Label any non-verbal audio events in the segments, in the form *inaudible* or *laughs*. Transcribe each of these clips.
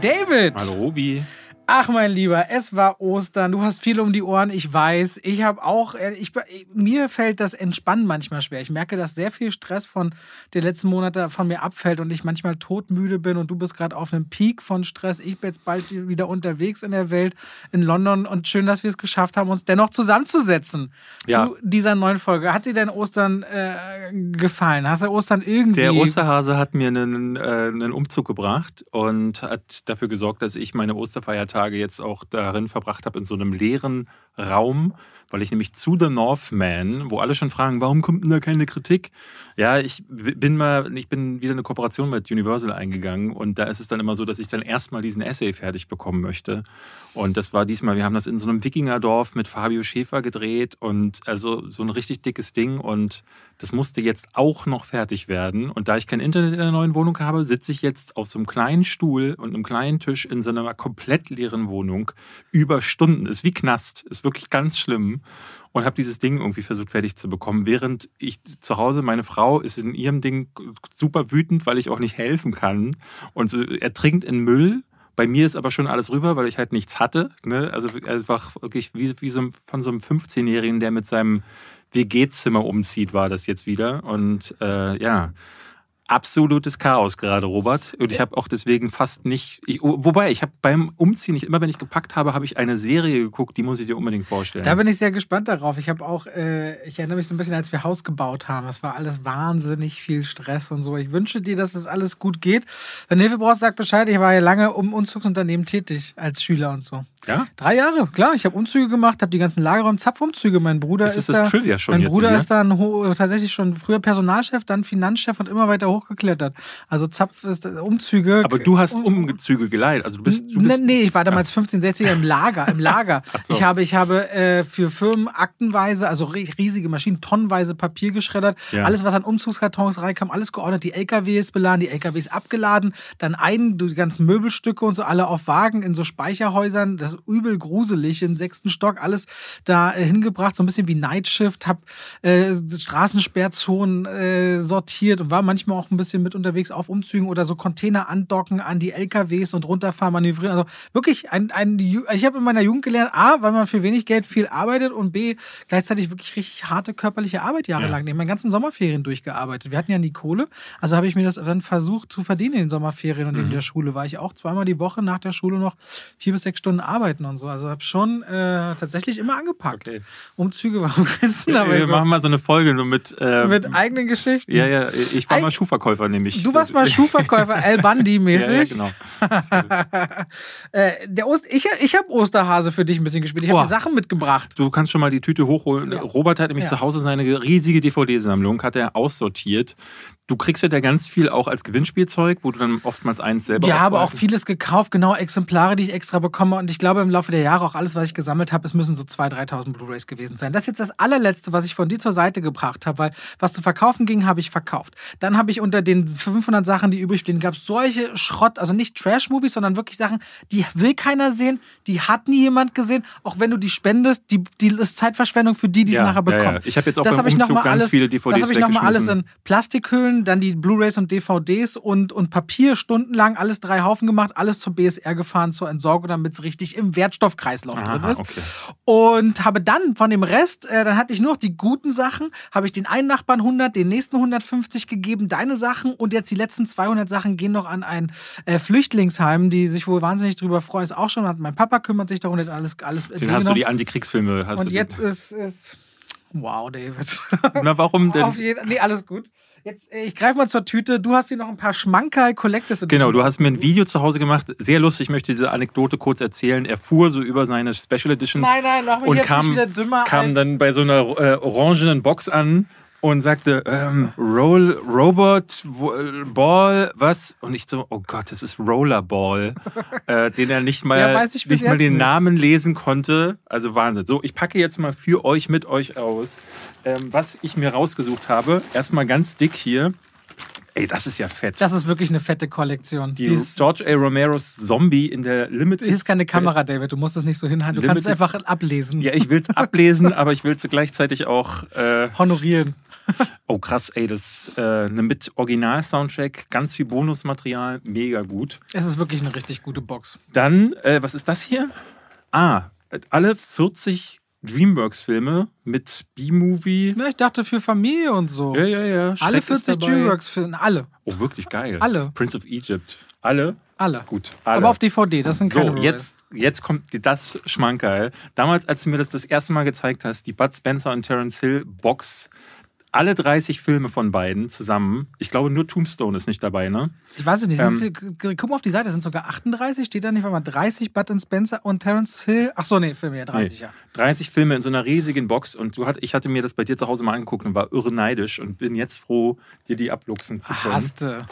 David! Hallo Robi. Ach, mein Lieber, es war Ostern. Du hast viel um die Ohren, ich weiß. Ich habe auch, äh, ich, mir fällt das Entspannen manchmal schwer. Ich merke, dass sehr viel Stress von den letzten Monaten von mir abfällt und ich manchmal todmüde bin und du bist gerade auf einem Peak von Stress. Ich bin jetzt bald wieder unterwegs in der Welt, in London und schön, dass wir es geschafft haben, uns dennoch zusammenzusetzen ja. zu dieser neuen Folge. Hat dir denn Ostern äh, gefallen? Hast du Ostern irgendwie... Der Osterhase hat mir einen, äh, einen Umzug gebracht und hat dafür gesorgt, dass ich meine Osterfeiertage Tage jetzt auch darin verbracht habe, in so einem leeren Raum, weil ich nämlich zu The Northman, wo alle schon fragen, warum kommt denn da keine Kritik? Ja, ich bin mal, ich bin wieder eine Kooperation mit Universal eingegangen und da ist es dann immer so, dass ich dann erstmal diesen Essay fertig bekommen möchte. Und das war diesmal, wir haben das in so einem Wikingerdorf mit Fabio Schäfer gedreht und also so ein richtig dickes Ding und das musste jetzt auch noch fertig werden. Und da ich kein Internet in der neuen Wohnung habe, sitze ich jetzt auf so einem kleinen Stuhl und einem kleinen Tisch in so einer komplett leeren Wohnung über Stunden. Ist wie Knast, ist wirklich ganz schlimm und habe dieses Ding irgendwie versucht fertig zu bekommen, während ich zu Hause, meine Frau ist in ihrem Ding super wütend, weil ich auch nicht helfen kann und so ertrinkt in Müll. Bei mir ist aber schon alles rüber, weil ich halt nichts hatte. Ne? Also einfach wirklich wie, wie so von so einem 15-Jährigen, der mit seinem WG-Zimmer umzieht, war das jetzt wieder. Und äh, ja, absolutes Chaos gerade, Robert. Und ich habe auch deswegen fast nicht. Ich, wobei, ich habe beim Umziehen, nicht immer wenn ich gepackt habe, habe ich eine Serie geguckt, die muss ich dir unbedingt vorstellen. Da bin ich sehr gespannt darauf. Ich habe auch, äh, ich erinnere mich so ein bisschen, als wir Haus gebaut haben. Das war alles wahnsinnig viel Stress und so. Ich wünsche dir, dass es das alles gut geht. Wenn Hilfe brauchst, sag Bescheid. Ich war ja lange um Umzugsunternehmen tätig als Schüler und so. Ja? Drei Jahre, klar. Ich habe Umzüge gemacht, habe die ganzen Lagerräume, Zapfumzüge. Mein Bruder ist, ist das da, Trivia schon Mein jetzt Bruder hier? ist dann tatsächlich schon früher Personalchef, dann Finanzchef und immer weiter hochgeklettert. Also Zapf ist äh, Umzüge. Aber du hast Umzüge geleitet. Also du bist, du bist nee, ich war damals 15, 60er im Lager, im Lager. *laughs* so. Ich habe, ich habe äh, für Firmen aktenweise, also riesige Maschinen, tonnenweise Papier geschreddert. Ja. Alles, was an Umzugskartons reinkam, alles geordnet. Die LKWs beladen, die LKWs abgeladen. Dann ein, die ganzen Möbelstücke und so alle auf Wagen in so Speicherhäusern. Das ist übel gruselig. Im sechsten Stock alles da äh, hingebracht. So ein bisschen wie Nightshift. Hab äh, Straßensperrzonen äh, sortiert und war manchmal auch ein bisschen mit unterwegs auf Umzügen oder so Container andocken an die LKWs und runterfahren, manövrieren. Also wirklich ein, ein ich habe in meiner Jugend gelernt, A, weil man für wenig Geld viel arbeitet und B, gleichzeitig wirklich richtig harte körperliche Arbeit jahrelang. Ja. Ich meine ganzen Sommerferien durchgearbeitet. Wir hatten ja nie Kohle, also habe ich mir das dann versucht zu verdienen in den Sommerferien und mhm. in der Schule war ich auch zweimal die Woche nach der Schule noch vier bis sechs Stunden arbeiten und so. Also habe schon äh, tatsächlich immer angepackt. Okay. Umzüge waren Grenzen. Ja, wir so machen mal so eine Folge so mit äh, mit eigenen Geschichten. Ja, ja. Ich war Eig mal Schuhverkäufer nämlich. Du warst mal Schuhverkäufer, *laughs* Al Bundy-mäßig. ja, ja, genau. *laughs* äh, der Ost ich ich habe Osterhase für dich ein bisschen gespielt. Ich habe. Sachen mitgebracht. Du kannst schon mal die Tüte hochholen. Ja. Robert hat nämlich zu Hause seine riesige DVD-Sammlung, hat er aussortiert. Du kriegst ja da ganz viel auch als Gewinnspielzeug, wo du dann oftmals eins selber. Ja, habe auch vieles gekauft, genau Exemplare, die ich extra bekomme. Und ich glaube im Laufe der Jahre auch alles, was ich gesammelt habe, es müssen so 2.000, 3.000 Blu-rays gewesen sein. Das ist jetzt das allerletzte, was ich von dir zur Seite gebracht habe, weil was zu verkaufen ging, habe ich verkauft. Dann habe ich unter den 500 Sachen, die übrig blieben, gab es solche Schrott, also nicht Trash-Movies, sondern wirklich Sachen, die will keiner sehen, die hat nie jemand gesehen. Auch wenn du die spendest, die, die ist Zeitverschwendung für die, die es nachher bekommen. Ja, ja. Ich habe jetzt auch das beim Umzug ganz alles, viele DVDs Das habe ich nochmal alles in Plastikhüllen, dann die Blu-rays und DVDs und, und Papier stundenlang, alles drei Haufen gemacht, alles zur BSR gefahren, zur Entsorgung, damit es richtig im Wertstoffkreislauf Aha, drin ist. Okay. Und habe dann von dem Rest, äh, dann hatte ich nur noch die guten Sachen, habe ich den einen Nachbarn 100, den nächsten 150 gegeben, deine Sachen und jetzt die letzten 200 Sachen gehen noch an ein äh, Flüchtlingsheim, die sich wohl wahnsinnig drüber freuen. Ist auch schon, hat mein Papa kümmert sich darum, alles, alles Den hast du die Antikriegsfilme. Hast und jetzt ist, ist, wow, David. Na, warum *laughs* denn? Auf jeden, nee, alles gut. Jetzt, äh, ich greife mal zur Tüte. Du hast hier noch ein paar Schmankerl Collectors. Genau, du hast mir ein Video zu Hause gemacht. Sehr lustig, ich möchte diese Anekdote kurz erzählen. Er fuhr so über seine Special Editions nein, nein, und kam, kam dann bei so einer äh, orangenen Box an und sagte, ähm, Roll, Robot, Ball, was? Und ich so, oh Gott, das ist Rollerball, äh, den er nicht *laughs* mal, ja, nicht mal den nicht. Namen lesen konnte. Also Wahnsinn. So, ich packe jetzt mal für euch mit euch aus, ähm, was ich mir rausgesucht habe. Erstmal ganz dick hier. Ey, das ist ja fett. Das ist wirklich eine fette Kollektion. Die, Die George A. Romeros Zombie in der Limited. Hier ist keine Kamera, David. Du musst das nicht so hinhalten. Du Limited. kannst es einfach ablesen. Ja, ich will es *laughs* ablesen, aber ich will es gleichzeitig auch äh, honorieren. Oh krass, ey, das ist äh, eine mit Original-Soundtrack, ganz viel Bonusmaterial, mega gut. Es ist wirklich eine richtig gute Box. Dann, äh, was ist das hier? Ah, alle 40 Dreamworks-Filme mit B-Movie. Ja, ich dachte für Familie und so. Ja, ja, ja. Schreck alle 40 Dreamworks-Filme, alle. Oh, wirklich geil. Alle. Prince of Egypt. Alle? Alle. Gut. Alle. Aber auf DVD, das sind keine So, jetzt, jetzt kommt das Schmankerl. Damals, als du mir das das erste Mal gezeigt hast, die Bud Spencer und Terence Hill Box alle 30 Filme von beiden zusammen. Ich glaube, nur Tombstone ist nicht dabei, ne? Ich weiß es nicht. Ähm, guck mal auf die Seite, sind sogar 38. Steht da nicht mal 30 Button Spencer und Terence Hill? Ach so, nee, Filme, ja, 30, nee, ja. 30 Filme in so einer riesigen Box und du hat, ich hatte mir das bei dir zu Hause mal angeguckt und war irre neidisch und bin jetzt froh, dir die abluchsen zu können. Hast du.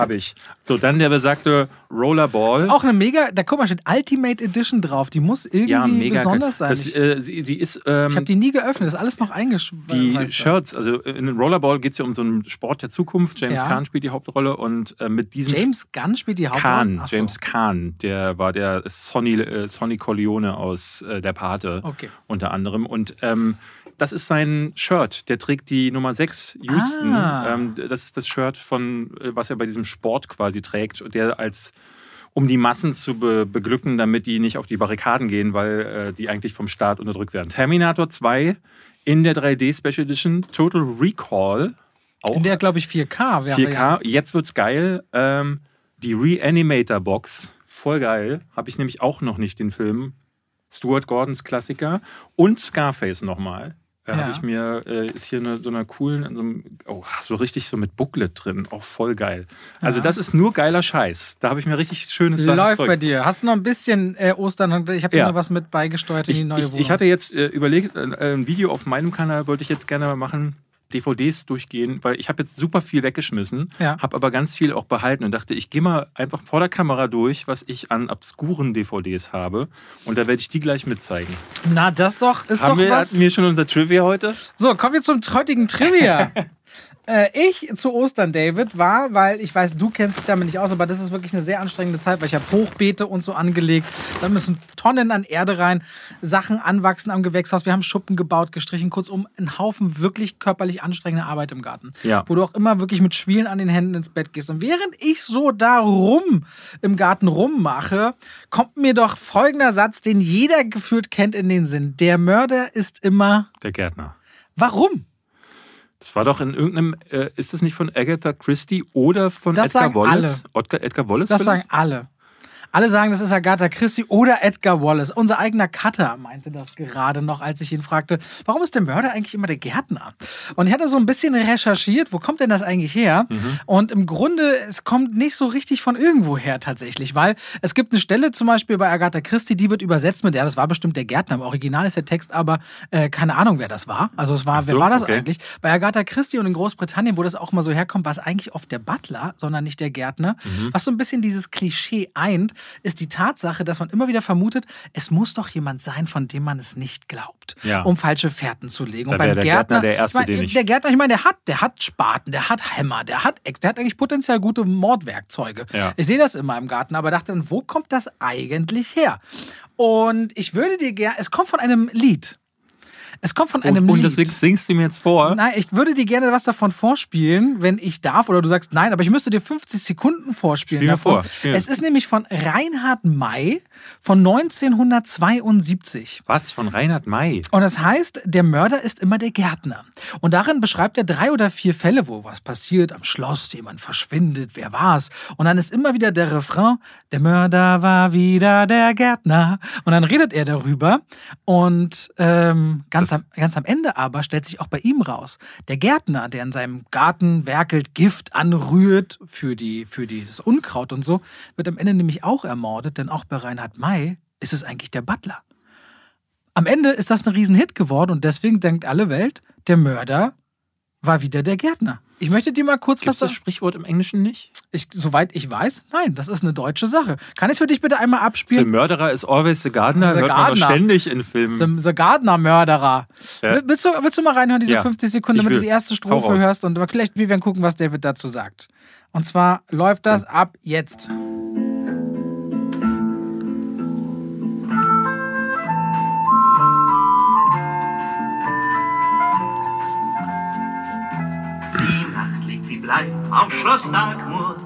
Habe ich. So, dann der besagte Rollerball. Ist auch eine mega, da guck mal, steht Ultimate Edition drauf. Die muss irgendwie ja, mega besonders sein. Das, äh, die ist, ähm, ich habe die nie geöffnet, das ist alles noch eingeschweißt. Die Shirts, also in Rollerball geht es ja um so einen Sport der Zukunft. James ja. Kahn spielt die Hauptrolle und äh, mit diesem. James Gunn spielt die Hauptrolle? Kahn, so. James Kahn, der war der Sonny, äh, Sonny Corleone aus äh, Der Pate okay. unter anderem. Und ähm, das ist sein Shirt. Der trägt die Nummer 6 Houston. Ah. Ähm, das ist das Shirt von, äh, was er bei diesem Sport quasi trägt, der als um die Massen zu be beglücken, damit die nicht auf die Barrikaden gehen, weil äh, die eigentlich vom Staat unterdrückt werden. Terminator 2 in der 3D Special Edition, Total Recall. Auch in der, glaube ich, 4K wäre 4K, ja. jetzt wird's geil. Ähm, die Reanimator Box, voll geil. Habe ich nämlich auch noch nicht den Film. Stuart Gordons Klassiker und Scarface nochmal. Da ja. habe ich mir, äh, ist hier eine, so einer coolen, so, oh, so, richtig so mit Booklet drin, auch voll geil. Also ja. das ist nur geiler Scheiß. Da habe ich mir richtig schönes Läuft Zeug. bei dir. Hast du noch ein bisschen äh, Ostern? Ich habe ja. dir noch was mit beigesteuert in ich, die neue ich, Wohnung. Ich hatte jetzt äh, überlegt, äh, ein Video auf meinem Kanal wollte ich jetzt gerne mal machen DVDs durchgehen, weil ich habe jetzt super viel weggeschmissen, ja. habe aber ganz viel auch behalten und dachte, ich gehe mal einfach vor der Kamera durch, was ich an obskuren DVDs habe und da werde ich die gleich mitzeigen. Na, das doch ist Haben doch wir, was. Hatten wir schon unser Trivia heute? So, kommen wir zum heutigen Trivia. *laughs* Äh, ich zu Ostern, David, war, weil ich weiß, du kennst dich damit nicht aus, aber das ist wirklich eine sehr anstrengende Zeit, weil ich habe Hochbeete und so angelegt. Da müssen Tonnen an Erde rein, Sachen anwachsen am Gewächshaus. Wir haben Schuppen gebaut, gestrichen, kurzum, ein Haufen wirklich körperlich anstrengende Arbeit im Garten. Ja. Wo du auch immer wirklich mit Schwielen an den Händen ins Bett gehst. Und während ich so da rum im Garten rummache, kommt mir doch folgender Satz, den jeder gefühlt kennt in den Sinn. Der Mörder ist immer der Gärtner. Warum? Das war doch in irgendeinem, äh, ist das nicht von Agatha Christie oder von das Edgar Wallace? Edgar, Edgar Wallace? Das vielleicht? sagen alle. Alle sagen, das ist Agatha Christie oder Edgar Wallace. Unser eigener Cutter meinte das gerade noch, als ich ihn fragte, warum ist der Mörder eigentlich immer der Gärtner? Und ich hatte so ein bisschen recherchiert, wo kommt denn das eigentlich her? Mhm. Und im Grunde, es kommt nicht so richtig von irgendwo her tatsächlich, weil es gibt eine Stelle zum Beispiel bei Agatha Christie, die wird übersetzt mit, ja, das war bestimmt der Gärtner. Im Original ist der Text aber äh, keine Ahnung, wer das war. Also es war, so, wer war das okay. eigentlich? Bei Agatha Christie und in Großbritannien, wo das auch mal so herkommt, war es eigentlich oft der Butler, sondern nicht der Gärtner. Mhm. Was so ein bisschen dieses Klischee eint, ist die Tatsache, dass man immer wieder vermutet, es muss doch jemand sein, von dem man es nicht glaubt, ja. um falsche Fährten zu legen. Da und beim der Gärtner, Gärtner, der erste, ich mein, den ich der Gärtner, ich meine, der hat, der hat Spaten, der hat Hämmer, der hat Ex, der hat eigentlich potenziell gute Mordwerkzeuge. Ja. Ich sehe das immer im Garten, aber dachte dann, wo kommt das eigentlich her? Und ich würde dir gerne, es kommt von einem Lied. Es kommt von einem und, Lied. Und deswegen singst du mir jetzt vor. Nein, ich würde dir gerne was davon vorspielen, wenn ich darf. Oder du sagst nein, aber ich müsste dir 50 Sekunden vorspielen. Spiel mir davon. vor. Spiel. Es ist nämlich von Reinhard May von 1972. Was? Von Reinhard May? Und das heißt, der Mörder ist immer der Gärtner. Und darin beschreibt er drei oder vier Fälle, wo was passiert. Am Schloss, jemand verschwindet, wer war's? Und dann ist immer wieder der Refrain, der Mörder war wieder der Gärtner. Und dann redet er darüber. Und ähm, ganz Ganz am, ganz am Ende aber stellt sich auch bei ihm raus, der Gärtner, der in seinem Garten werkelt, Gift anrührt für, die, für dieses Unkraut und so, wird am Ende nämlich auch ermordet, denn auch bei Reinhard May ist es eigentlich der Butler. Am Ende ist das ein Riesenhit geworden und deswegen denkt alle Welt, der Mörder war wieder der Gärtner. Ich möchte dir mal kurz Gibt's was. das Sprichwort im Englischen nicht? Ich, soweit ich weiß, nein, das ist eine deutsche Sache. Kann ich es für dich bitte einmal abspielen? The Murderer is always the Gardener, the hört Gardener. man doch ständig in Filmen. The, the Gardener-Mörderer. Ja. Willst, du, willst du mal reinhören, diese ja. 50 Sekunden, damit du die erste Strophe hörst und vielleicht wir werden gucken, was David dazu sagt. Und zwar läuft das ab jetzt. Auf Schloss Darkmoor.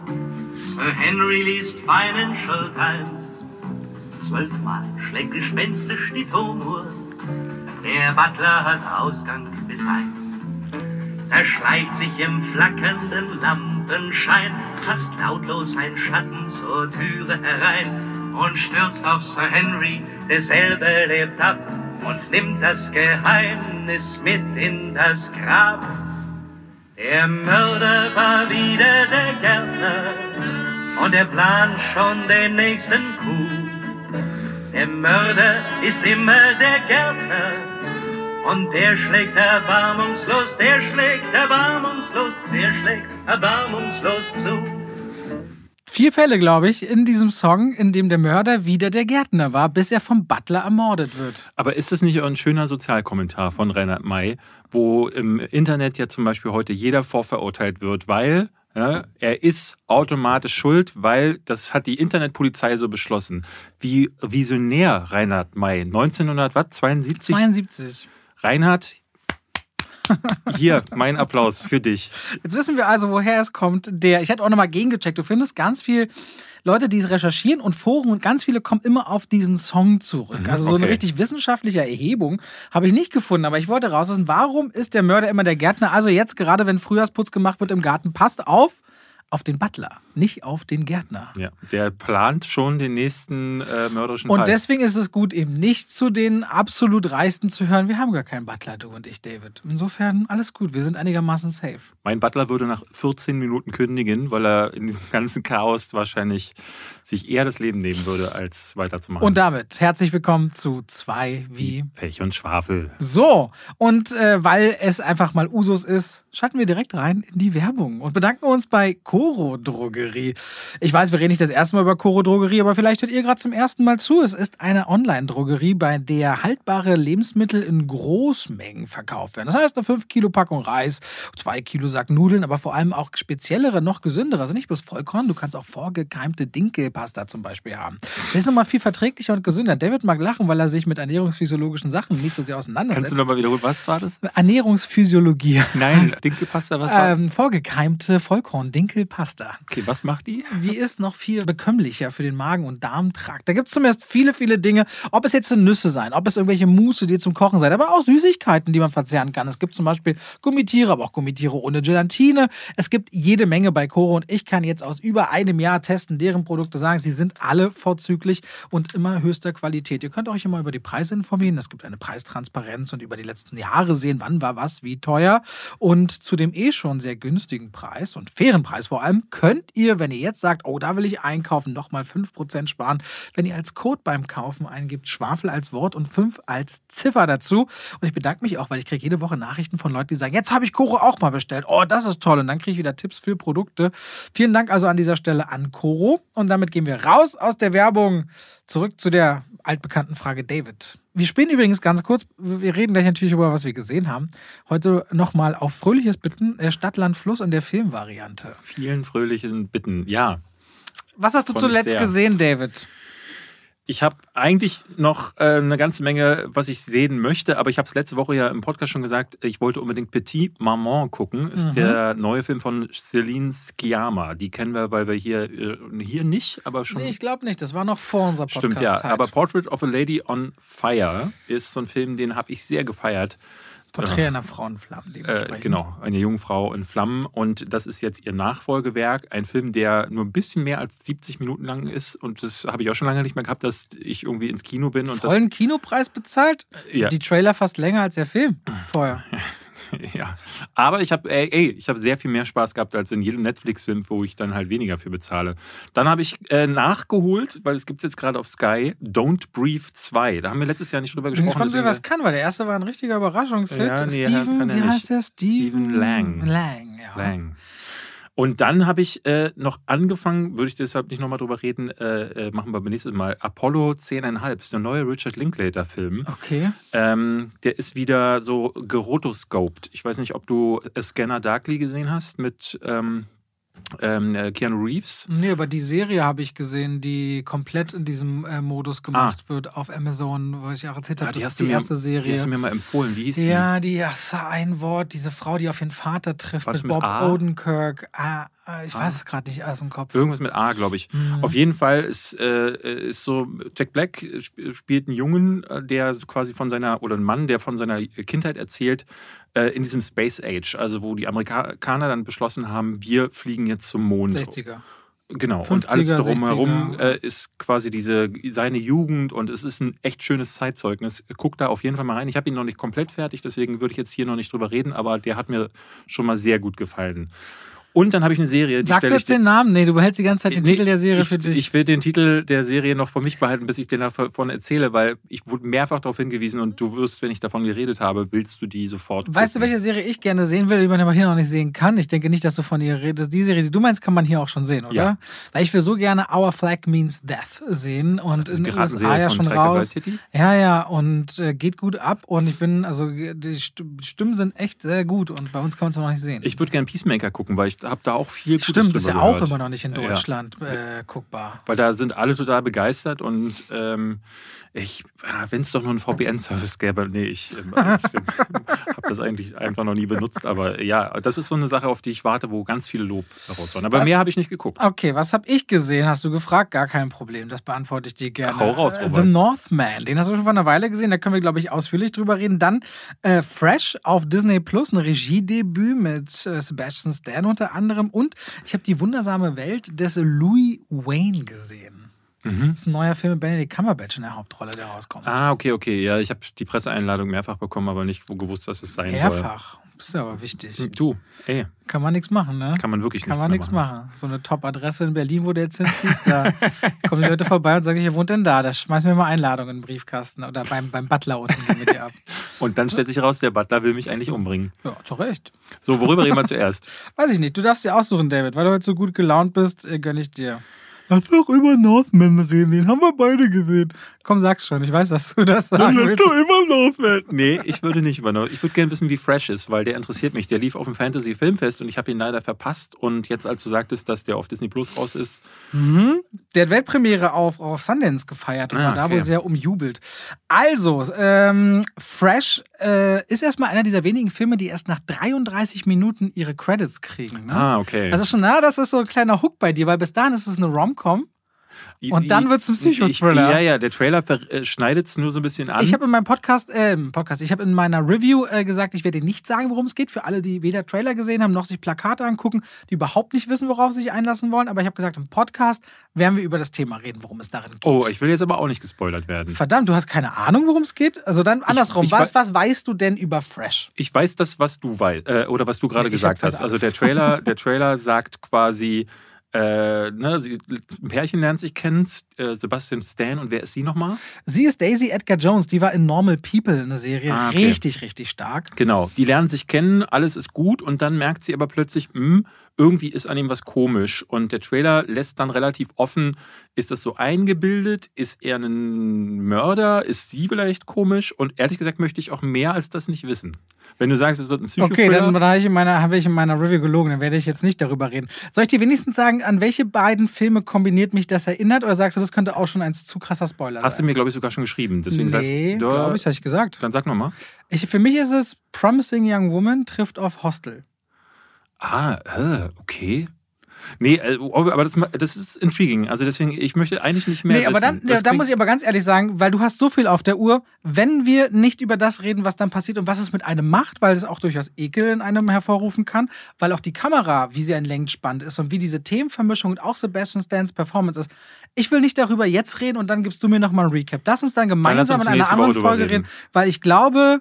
Sir Henry liest Financial Times. Zwölfmal schlägt gespenstisch die Turmuhr. Der Butler hat Ausgang bis eins. Er schleicht sich im flackernden Lampenschein fast lautlos ein Schatten zur Türe herein und stürzt auf Sir Henry, derselbe lebt ab und nimmt das Geheimnis mit in das Grab. Der Mörder war wieder der Gärtner und er plant schon den nächsten Coup. Der Mörder ist immer der Gärtner und der schlägt erbarmungslos, der schlägt erbarmungslos, der schlägt erbarmungslos zu. Vier Fälle, glaube ich, in diesem Song, in dem der Mörder wieder der Gärtner war, bis er vom Butler ermordet wird. Aber ist das nicht ein schöner Sozialkommentar von Reinhard May, wo im Internet ja zum Beispiel heute jeder vorverurteilt wird, weil ja, er ist automatisch schuld, weil das hat die Internetpolizei so beschlossen. Wie visionär Reinhard May, 1972? 72. Reinhard, hier, mein Applaus für dich. Jetzt wissen wir also, woher es kommt. Der, ich hätte auch nochmal gegengecheckt. Du findest ganz viel Leute, die es recherchieren und Foren und ganz viele kommen immer auf diesen Song zurück. Mhm, also so okay. eine richtig wissenschaftliche Erhebung habe ich nicht gefunden, aber ich wollte rauswissen, warum ist der Mörder immer der Gärtner? Also jetzt gerade, wenn Frühjahrsputz gemacht wird im Garten, passt auf, auf den Butler, nicht auf den Gärtner. Ja, der plant schon den nächsten äh, mörderischen Und Fall. deswegen ist es gut, eben nicht zu den absolut Reichsten zu hören. Wir haben gar keinen Butler, du und ich, David. Insofern alles gut, wir sind einigermaßen safe. Mein Butler würde nach 14 Minuten kündigen, weil er in diesem ganzen Chaos wahrscheinlich sich eher das Leben nehmen würde, als weiterzumachen. Und damit herzlich willkommen zu zwei wie Pech und Schwafel. So, und äh, weil es einfach mal Usus ist, schalten wir direkt rein in die Werbung und bedanken uns bei Coro Drogerie. Ich weiß, wir reden nicht das erste Mal über Coro Drogerie, aber vielleicht hört ihr gerade zum ersten Mal zu. Es ist eine Online-Drogerie, bei der haltbare Lebensmittel in Großmengen verkauft werden. Das heißt, eine 5 Kilo Packung Reis, 2 Kilo Sack Nudeln, aber vor allem auch speziellere, noch gesündere. Also nicht bloß Vollkorn, du kannst auch vorgekeimte Dinkel Pasta zum Beispiel haben. Das ist nochmal viel verträglicher und gesünder. David mag lachen, weil er sich mit ernährungsphysiologischen Sachen nicht so sehr auseinandersetzt. Kannst du nochmal wiederholen, was war das? Ernährungsphysiologie. Nein, *laughs* Dinkelpasta, was war ähm, Vorgekeimte Vollkorn-Dinkelpasta. Okay, was macht die? Die ist noch viel bekömmlicher für den Magen- und Darmtrakt. Da gibt es zumindest viele, viele Dinge. Ob es jetzt Nüsse sein, ob es irgendwelche Muße, die zum Kochen sein, aber auch Süßigkeiten, die man verzehren kann. Es gibt zum Beispiel Gummitiere, aber auch Gummitiere ohne Gelatine. Es gibt jede Menge bei Koro und ich kann jetzt aus über einem Jahr testen, deren Produkte sagen, sie sind alle vorzüglich und immer höchster Qualität. Ihr könnt euch immer über die Preise informieren. Es gibt eine Preistransparenz und über die letzten Jahre sehen, wann war was, wie teuer. Und zu dem eh schon sehr günstigen Preis und fairen Preis vor allem könnt ihr, wenn ihr jetzt sagt, oh, da will ich einkaufen, nochmal 5% sparen, wenn ihr als Code beim Kaufen eingibt, Schwafel als Wort und 5 als Ziffer dazu. Und ich bedanke mich auch, weil ich kriege jede Woche Nachrichten von Leuten, die sagen, jetzt habe ich Koro auch mal bestellt. Oh, das ist toll. Und dann kriege ich wieder Tipps für Produkte. Vielen Dank also an dieser Stelle an Koro. Und damit gehen wir raus aus der Werbung zurück zu der altbekannten Frage David. Wir spielen übrigens ganz kurz, wir reden gleich natürlich über was wir gesehen haben. Heute nochmal auf fröhliches Bitten, der Stadt, Land, Fluss in der Filmvariante. Vielen fröhlichen Bitten, ja. Was hast du zuletzt gesehen, David? Ich habe eigentlich noch äh, eine ganze Menge, was ich sehen möchte, aber ich habe es letzte Woche ja im Podcast schon gesagt, ich wollte unbedingt Petit Maman gucken. Ist mhm. der neue Film von Celine Sciamma. Die kennen wir, weil wir hier, äh, hier nicht, aber schon. Nee, ich glaube nicht. Das war noch vor unserer Podcast. Stimmt, ja. Aber Portrait of a Lady on Fire ist so ein Film, den habe ich sehr gefeiert. Porträt einer Frau in Flammen. Äh, genau, eine junge Frau in Flammen. Und das ist jetzt ihr Nachfolgewerk. Ein Film, der nur ein bisschen mehr als 70 Minuten lang ist. Und das habe ich auch schon lange nicht mehr gehabt, dass ich irgendwie ins Kino bin. Und Vollen Kinopreis bezahlt? Ja. Die Trailer fast länger als der Film vorher. *laughs* *laughs* ja. Aber ich habe ey, ey, ich sehr viel mehr Spaß gehabt als in jedem Netflix-Film, wo ich dann halt weniger für bezahle. Dann habe ich äh, nachgeholt, weil es gibt jetzt gerade auf Sky, Don't Breathe 2. Da haben wir letztes Jahr nicht drüber gesprochen. Ich konnte wer was kann, weil der erste war ein richtiger Überraschungshit. Ja, nee, Steven, wie heißt der? Steven, Steven Lang. Lang, ja. Lang. Und dann habe ich äh, noch angefangen, würde ich deshalb nicht nochmal drüber reden, äh, äh, machen wir beim nächsten Mal. Apollo 10,5 ist der neue Richard Linklater-Film. Okay. Ähm, der ist wieder so gerotoscoped. Ich weiß nicht, ob du Scanner Darkly gesehen hast mit ähm, ähm, äh, Keanu Reeves. Nee, aber die Serie habe ich gesehen, die komplett in diesem äh, Modus gemacht ah. wird auf Amazon, wo ich auch erzählt habe, ah, das ist die mir, erste Serie. Die hast du mir mal empfohlen. Wie hieß die? Ja, die, war ein Wort, diese Frau, die auf ihren Vater trifft, mit, mit Bob A? Odenkirk. Ah, ich weiß es gerade nicht aus dem Kopf. Irgendwas mit A, glaube ich. Mhm. Auf jeden Fall ist, äh, ist so, Jack Black spielt einen Jungen, äh, der quasi von seiner, oder einen Mann, der von seiner Kindheit erzählt, äh, in diesem Space Age, also wo die Amerikaner dann beschlossen haben, wir fliegen jetzt zum Mond. 60er. Genau, 50er, und alles drumherum äh, ist quasi diese seine Jugend und es ist ein echt schönes Zeitzeugnis. Guck da auf jeden Fall mal rein. Ich habe ihn noch nicht komplett fertig, deswegen würde ich jetzt hier noch nicht drüber reden, aber der hat mir schon mal sehr gut gefallen. Und dann habe ich eine Serie. Die Sagst du jetzt den Namen? Nee, du behältst die ganze Zeit den nee, Titel der Serie ich, für dich. Ich will den Titel der Serie noch für mich behalten, bis ich den davon erzähle, weil ich wurde mehrfach darauf hingewiesen und du wirst, wenn ich davon geredet habe, willst du die sofort. Weißt gucken. du, welche Serie ich gerne sehen will, die man aber hier noch nicht sehen kann? Ich denke nicht, dass du von ihr redest. Die Serie, die du meinst, kann man hier auch schon sehen, oder? Ja. Weil ich will so gerne Our Flag Means Death sehen und in den USA ja schon raus. Ja, ja, und äh, geht gut ab und ich bin, also die Stimmen sind echt sehr gut und bei uns kann man es noch nicht sehen. Ich würde gerne Peacemaker gucken, weil ich habe da auch viel Stimmt, ist ja auch immer noch nicht in Deutschland ja. äh, guckbar. Weil da sind alle total begeistert und ähm, ich, wenn es doch nur einen VPN-Service gäbe, nee, ich äh, *laughs* habe das eigentlich einfach noch nie benutzt, aber ja, das ist so eine Sache, auf die ich warte, wo ganz viel Lob raus sollen. Aber was, mehr habe ich nicht geguckt. Okay, was habe ich gesehen? Hast du gefragt? Gar kein Problem, das beantworte ich dir gerne. Hau raus, Robert. The Northman, den hast du schon vor einer Weile gesehen, da können wir, glaube ich, ausführlich drüber reden. Dann äh, Fresh auf Disney Plus, ein Regiedebüt mit äh, Sebastian Stan unter anderem und ich habe die wundersame Welt des Louis Wayne gesehen. Mhm. Das ist ein neuer Film mit Benedict Cumberbatch in der Hauptrolle, der rauskommt. Ah, okay, okay. Ja, ich habe die Presseeinladung mehrfach bekommen, aber nicht gewusst, was es sein mehrfach. soll. Mehrfach. Das ist aber wichtig. Hm, du, ey. Kann man nichts machen, ne? Kann man wirklich Kann man nichts machen. machen. So eine Top-Adresse in Berlin, wo der jetzt hinziehst, da *laughs* kommen die Leute vorbei und sagen, ihr wohnt denn da? Da schmeißen wir mal Einladungen in den Briefkasten oder beim, beim Butler unten wir dir ab. *laughs* Und dann stellt sich heraus, der Butler will mich eigentlich umbringen. Ja, zu Recht. So, worüber reden wir zuerst? *laughs* Weiß ich nicht. Du darfst dir aussuchen, David. Weil du heute so gut gelaunt bist, äh, gönn ich dir. Lass doch über Northman reden, den haben wir beide gesehen. Komm, sag's schon, ich weiß, dass du das sagst. Dann lass doch über Northman. Nee, ich würde nicht über Northman. Ich würde gerne wissen, wie Fresh ist, weil der interessiert mich. Der lief auf dem Fantasy Filmfest und ich habe ihn leider verpasst. Und jetzt, als du sagtest, dass der auf Disney Plus raus ist. Mhm. Der hat Weltpremiere auf, auf Sundance gefeiert und ah, war da wohl sehr umjubelt. Also, ähm, Fresh äh, ist erstmal einer dieser wenigen Filme, die erst nach 33 Minuten ihre Credits kriegen. Ne? Ah, okay. Das ist schon, na, das ist so ein kleiner Hook bei dir, weil bis dahin ist es eine Rom-Com. Und dann wird es ein Psychothriller. Ja, ja, der Trailer äh, schneidet es nur so ein bisschen an. Ich habe in meinem Podcast, äh, Podcast, ich habe in meiner Review äh, gesagt, ich werde nicht sagen, worum es geht. Für alle, die weder Trailer gesehen haben, noch sich Plakate angucken, die überhaupt nicht wissen, worauf sie sich einlassen wollen. Aber ich habe gesagt, im Podcast werden wir über das Thema reden, worum es darin geht. Oh, ich will jetzt aber auch nicht gespoilert werden. Verdammt, du hast keine Ahnung, worum es geht? Also dann andersrum. Ich, ich was, was weißt du denn über Fresh? Ich weiß das, was du weißt, äh, oder was du gerade gesagt hast. Also der Trailer, *laughs* der Trailer sagt quasi, äh, ne, sie, ein Pärchen lernt sich kennen, äh, Sebastian Stan und wer ist sie nochmal? Sie ist Daisy Edgar Jones, die war in Normal People eine Serie, ah, okay. richtig, richtig stark. Genau, die lernen sich kennen, alles ist gut und dann merkt sie aber plötzlich, mh, hm, irgendwie ist an ihm was komisch und der Trailer lässt dann relativ offen, ist das so eingebildet, ist er ein Mörder, ist sie vielleicht komisch und ehrlich gesagt möchte ich auch mehr als das nicht wissen. Wenn du sagst, es wird ein Psychothriller. Okay, dann habe ich, in meiner, habe ich in meiner Review gelogen, dann werde ich jetzt nicht darüber reden. Soll ich dir wenigstens sagen, an welche beiden Filme kombiniert mich das erinnert? Oder sagst du, das könnte auch schon ein zu krasser Spoiler Hast sein? Hast du mir, glaube ich, sogar schon geschrieben. Deswegen nee, glaube ich, habe ich gesagt. Dann sag nochmal. Für mich ist es Promising Young Woman trifft auf Hostel. Ah, äh, okay. Nee, äh, aber das, das ist intriguing. Also deswegen, ich möchte eigentlich nicht mehr. Nee, aber dann, ja, da muss ich aber ganz ehrlich sagen, weil du hast so viel auf der Uhr, wenn wir nicht über das reden, was dann passiert und was es mit einem macht, weil es auch durchaus Ekel in einem hervorrufen kann, weil auch die Kamera, wie sie ein Längsspann ist und wie diese Themenvermischung und auch Sebastian Stans Performance ist. Ich will nicht darüber jetzt reden und dann gibst du mir nochmal ein Recap. Lass uns dann gemeinsam dann in einer anderen Folge reden, weil ich glaube,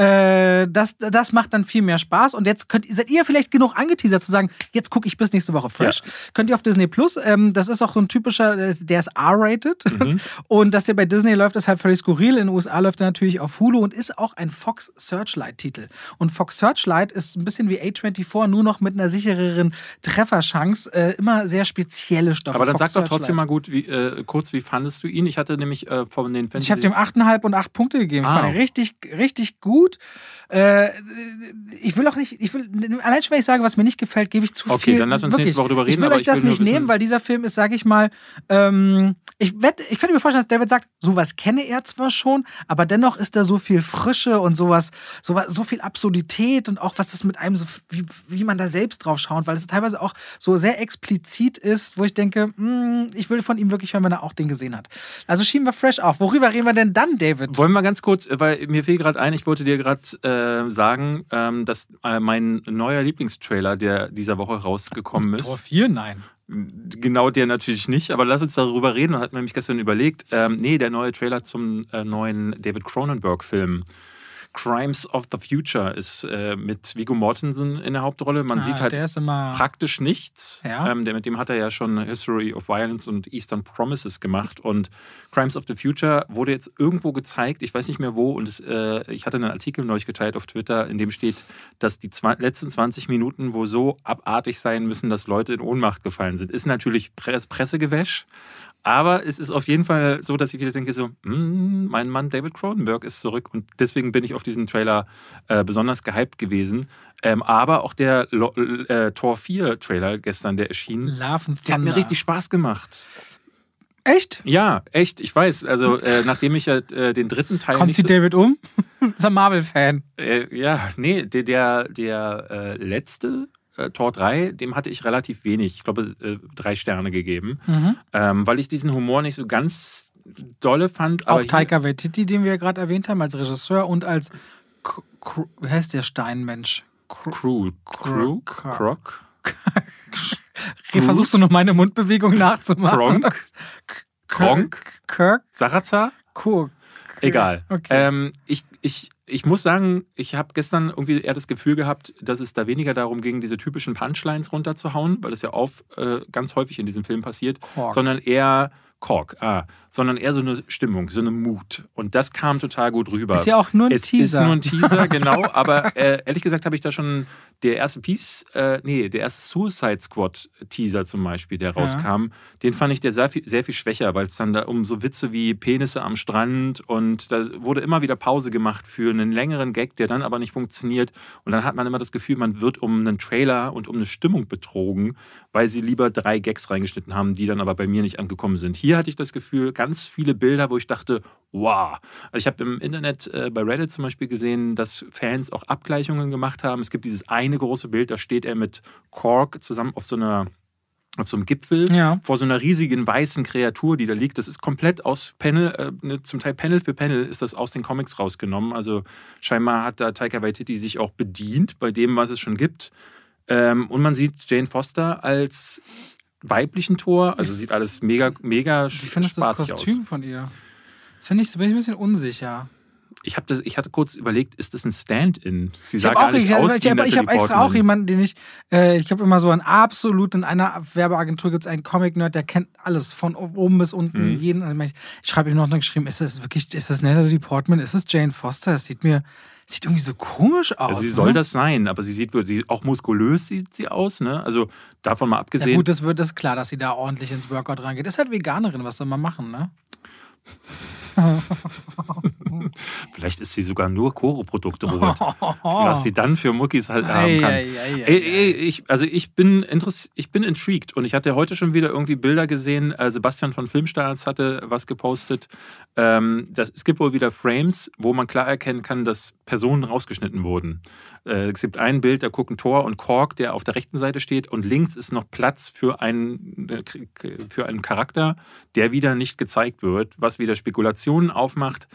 äh, das, das macht dann viel mehr Spaß. Und jetzt könnt, seid ihr vielleicht genug angeteasert zu sagen, jetzt gucke ich bis nächste Woche Fresh. Ja. Könnt ihr auf Disney Plus. Ähm, das ist auch so ein typischer, äh, der ist R-rated. Mhm. *laughs* Und dass der bei Disney läuft, ist halt völlig skurril. In den USA läuft er natürlich auf Hulu und ist auch ein Fox Searchlight-Titel. Und Fox Searchlight ist ein bisschen wie A24, nur noch mit einer sichereren Trefferchance. Äh, immer sehr spezielle Stoffe. Aber dann Fox sag doch trotzdem mal gut, wie, äh, kurz, wie fandest du ihn? Ich hatte nämlich äh, von den Fantasy Ich habe dem 8,5 und 8 Punkte gegeben. Ah. Ich fand ihn richtig, richtig gut gut. Äh, ich will auch nicht, ich will, allein schon, wenn ich sage, was mir nicht gefällt, gebe ich zu okay, viel. Okay, dann lass uns wirklich. nächste Woche drüber reden. Ich will euch das nicht nehmen, weil dieser Film ist, sage ich mal, ähm, ich, wett, ich könnte mir vorstellen, dass David sagt, sowas kenne er zwar schon, aber dennoch ist da so viel Frische und sowas, sowas so viel Absurdität und auch was das mit einem so, wie, wie man da selbst drauf schaut, weil es teilweise auch so sehr explizit ist, wo ich denke, mh, hm, ich will von ihm wirklich hören, wenn er auch den gesehen hat. Also schieben wir fresh auf. Worüber reden wir denn dann, David? Wollen wir ganz kurz, weil mir fiel gerade ein, ich wollte dir gerade äh, sagen, ähm, dass äh, mein neuer Lieblingstrailer, der dieser Woche rausgekommen ist. Tor 4? Nein. Genau der natürlich nicht, aber lass uns darüber reden. Hat mir nämlich gestern überlegt. Ähm, nee, der neue Trailer zum äh, neuen David Cronenberg-Film. Crimes of the Future ist äh, mit Viggo Mortensen in der Hauptrolle. Man ah, sieht halt praktisch nichts. Ja. Ähm, der, mit dem hat er ja schon History of Violence und Eastern Promises gemacht. Und Crimes of the Future wurde jetzt irgendwo gezeigt, ich weiß nicht mehr wo. Und es, äh, ich hatte einen Artikel neulich geteilt auf Twitter, in dem steht, dass die letzten 20 Minuten wohl so abartig sein müssen, dass Leute in Ohnmacht gefallen sind. Ist natürlich Press Pressegewäsch. Aber es ist auf jeden Fall so, dass ich wieder denke, so, mm, mein Mann David Cronenberg ist zurück und deswegen bin ich auf diesen Trailer äh, besonders gehypt gewesen. Ähm, aber auch der Lo äh, Tor 4 Trailer gestern, der erschien, Love der hat mir richtig Spaß gemacht. Echt? Ja, echt. Ich weiß. Also, äh, nachdem ich ja äh, den dritten Teil. Kommt sie so David um? *laughs* ist ein Marvel-Fan. Äh, ja, nee, der, der, der äh, letzte äh, Tor 3, dem hatte ich relativ wenig, ich glaube äh, drei Sterne gegeben, mhm. ähm, weil ich diesen Humor nicht so ganz dolle fand. Auch Taika Waititi, den wir ja gerade erwähnt haben, als Regisseur und als, wie heißt der Steinmensch? Crew. Crew? Croc? Versuchst du noch meine Mundbewegung nachzumachen? Kronk? *laughs* Kronk? Kirk? Sarazar? Cool. Egal. Okay. Ähm, ich, ich, ich muss sagen, ich habe gestern irgendwie eher das Gefühl gehabt, dass es da weniger darum ging, diese typischen Punchlines runterzuhauen, weil das ja oft äh, ganz häufig in diesem Film passiert, Kork. sondern eher Kork, ah, sondern eher so eine Stimmung, so eine Mut. Und das kam total gut rüber. Ist ja auch nur ein es Teaser. Ist nur ein Teaser, *laughs* genau. aber äh, ehrlich gesagt habe ich da schon der erste Piece, äh, nee, der erste Suicide Squad Teaser zum Beispiel, der rauskam, ja. den fand ich der sehr viel, sehr viel schwächer, weil es dann da um so Witze wie Penisse am Strand und da wurde immer wieder Pause gemacht für einen längeren Gag, der dann aber nicht funktioniert. Und dann hat man immer das Gefühl, man wird um einen Trailer und um eine Stimmung betrogen, weil sie lieber drei Gags reingeschnitten haben, die dann aber bei mir nicht angekommen sind. Hier hatte ich das Gefühl, ganz viele Bilder, wo ich dachte, wow. Also ich habe im Internet äh, bei Reddit zum Beispiel gesehen, dass Fans auch Abgleichungen gemacht haben. Es gibt dieses eine große Bild, da steht er mit Kork zusammen auf so einer auf so einem Gipfel ja. vor so einer riesigen weißen Kreatur, die da liegt. Das ist komplett aus Panel, äh, ne, zum Teil Panel für Panel ist das aus den Comics rausgenommen. Also scheinbar hat da Taika Waititi sich auch bedient bei dem, was es schon gibt. Ähm, und man sieht Jane Foster als weiblichen Tor. Also sieht alles mega, mega Wie findest du das Kostüm aus. von ihr? Das finde ich, bin ich ein bisschen unsicher. Ich, das, ich hatte kurz überlegt, ist das ein Stand-in? Sie ich habe auch, ich, aus ich, habe extra auch jemanden, den ich, äh, ich habe immer so ein absolut, in einer Werbeagentur gibt es einen Comic-Nerd, der kennt alles von oben bis unten, mhm. jeden. Also ich, ich schreibe ihm noch geschrieben, ist das wirklich, ist das Natalie Portman, ist das Jane Foster? Das sieht mir, sieht irgendwie so komisch aus. Also sie ne? soll das sein, aber sie sieht sie, auch muskulös sieht sie aus, ne? Also davon mal abgesehen. Ja gut, das wird das klar, dass sie da ordentlich ins Workout reingeht. Ist halt Veganerin, was soll man machen, ne? *laughs* *laughs* Vielleicht ist sie sogar nur Koro-Produkte, Robert. *laughs* Was sie dann für Muckis halt haben kann. Ich, also ich bin, ich bin intrigued und ich hatte heute schon wieder irgendwie Bilder gesehen. Äh, Sebastian von Filmstarts hatte was gepostet. Ähm, das, es gibt wohl wieder Frames, wo man klar erkennen kann, dass Personen rausgeschnitten wurden. Äh, es gibt ein Bild, da gucken Thor und Kork, der auf der rechten Seite steht und links ist noch Platz für einen, äh, für einen Charakter, der wieder nicht gezeigt wird, was wieder Spekulationen aufmacht.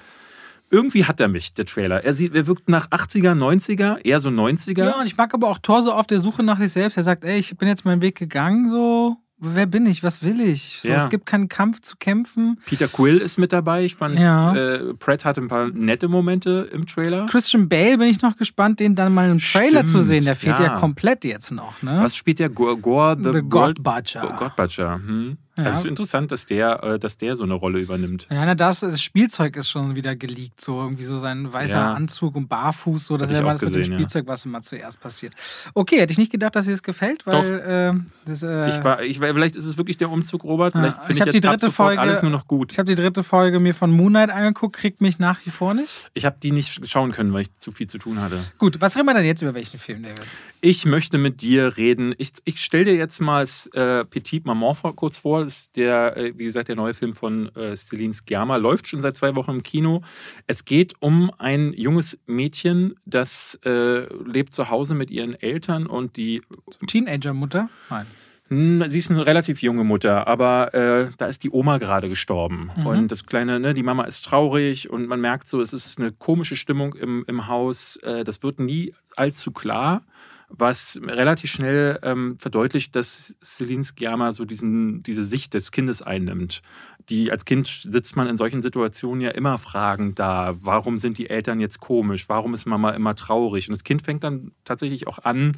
Irgendwie hat er mich, der Trailer. Er, sieht, er wirkt nach 80er, 90er, eher so 90er. Ja, und ich mag aber auch Thor so auf der Suche nach sich selbst. Er sagt, ey, ich bin jetzt meinen Weg gegangen, so wer bin ich, was will ich? So, ja. Es gibt keinen Kampf zu kämpfen. Peter Quill ist mit dabei. Ich fand, ja. äh, Pratt hatte ein paar nette Momente im Trailer. Christian Bale bin ich noch gespannt, den dann mal im Trailer Stimmt, zu sehen. Der fehlt ja. ja. komplett jetzt noch. Ne? Was spielt der? Gore, Gore the, the God Butcher. God Butcher. Hm. Ja. Also es ist interessant, dass der, äh, dass der so eine Rolle übernimmt. Ja, na, das, das Spielzeug ist schon wieder geleakt. So irgendwie so sein weißer ja. Anzug und Barfuß. So, das ist ja immer das gesehen, mit dem Spielzeug, was immer zuerst passiert. Okay, hätte ich nicht gedacht, dass dir das gefällt, weil äh, das, äh, ich war, ich, vielleicht ist es wirklich der Umzug, Robert. Vielleicht finde ich, ich die dritte Folge, alles nur noch gut. Ich habe die dritte Folge mir von Moonlight angeguckt, kriegt mich nach wie vor nicht. Ich habe die nicht schauen können, weil ich zu viel zu tun hatte. Gut, was reden wir denn jetzt über welchen Film, David? Ich möchte mit dir reden. Ich, ich stelle dir jetzt mal äh, Petit Maman vor, kurz vor. Das ist der, äh, wie gesagt, der neue Film von äh, Celine Sciamma. Läuft schon seit zwei Wochen im Kino. Es geht um ein junges Mädchen, das äh, lebt zu Hause mit ihren Eltern und die. Teenager-Mutter? Nein. Sie ist eine relativ junge Mutter, aber äh, da ist die Oma gerade gestorben. Mhm. Und das kleine, ne, die Mama ist traurig und man merkt so, es ist eine komische Stimmung im, im Haus. Äh, das wird nie allzu klar, was relativ schnell ähm, verdeutlicht, dass Celine Sciamma so diesen, diese Sicht des Kindes einnimmt. Die, als Kind sitzt man in solchen Situationen ja immer fragend da. Warum sind die Eltern jetzt komisch? Warum ist Mama immer traurig? Und das Kind fängt dann tatsächlich auch an,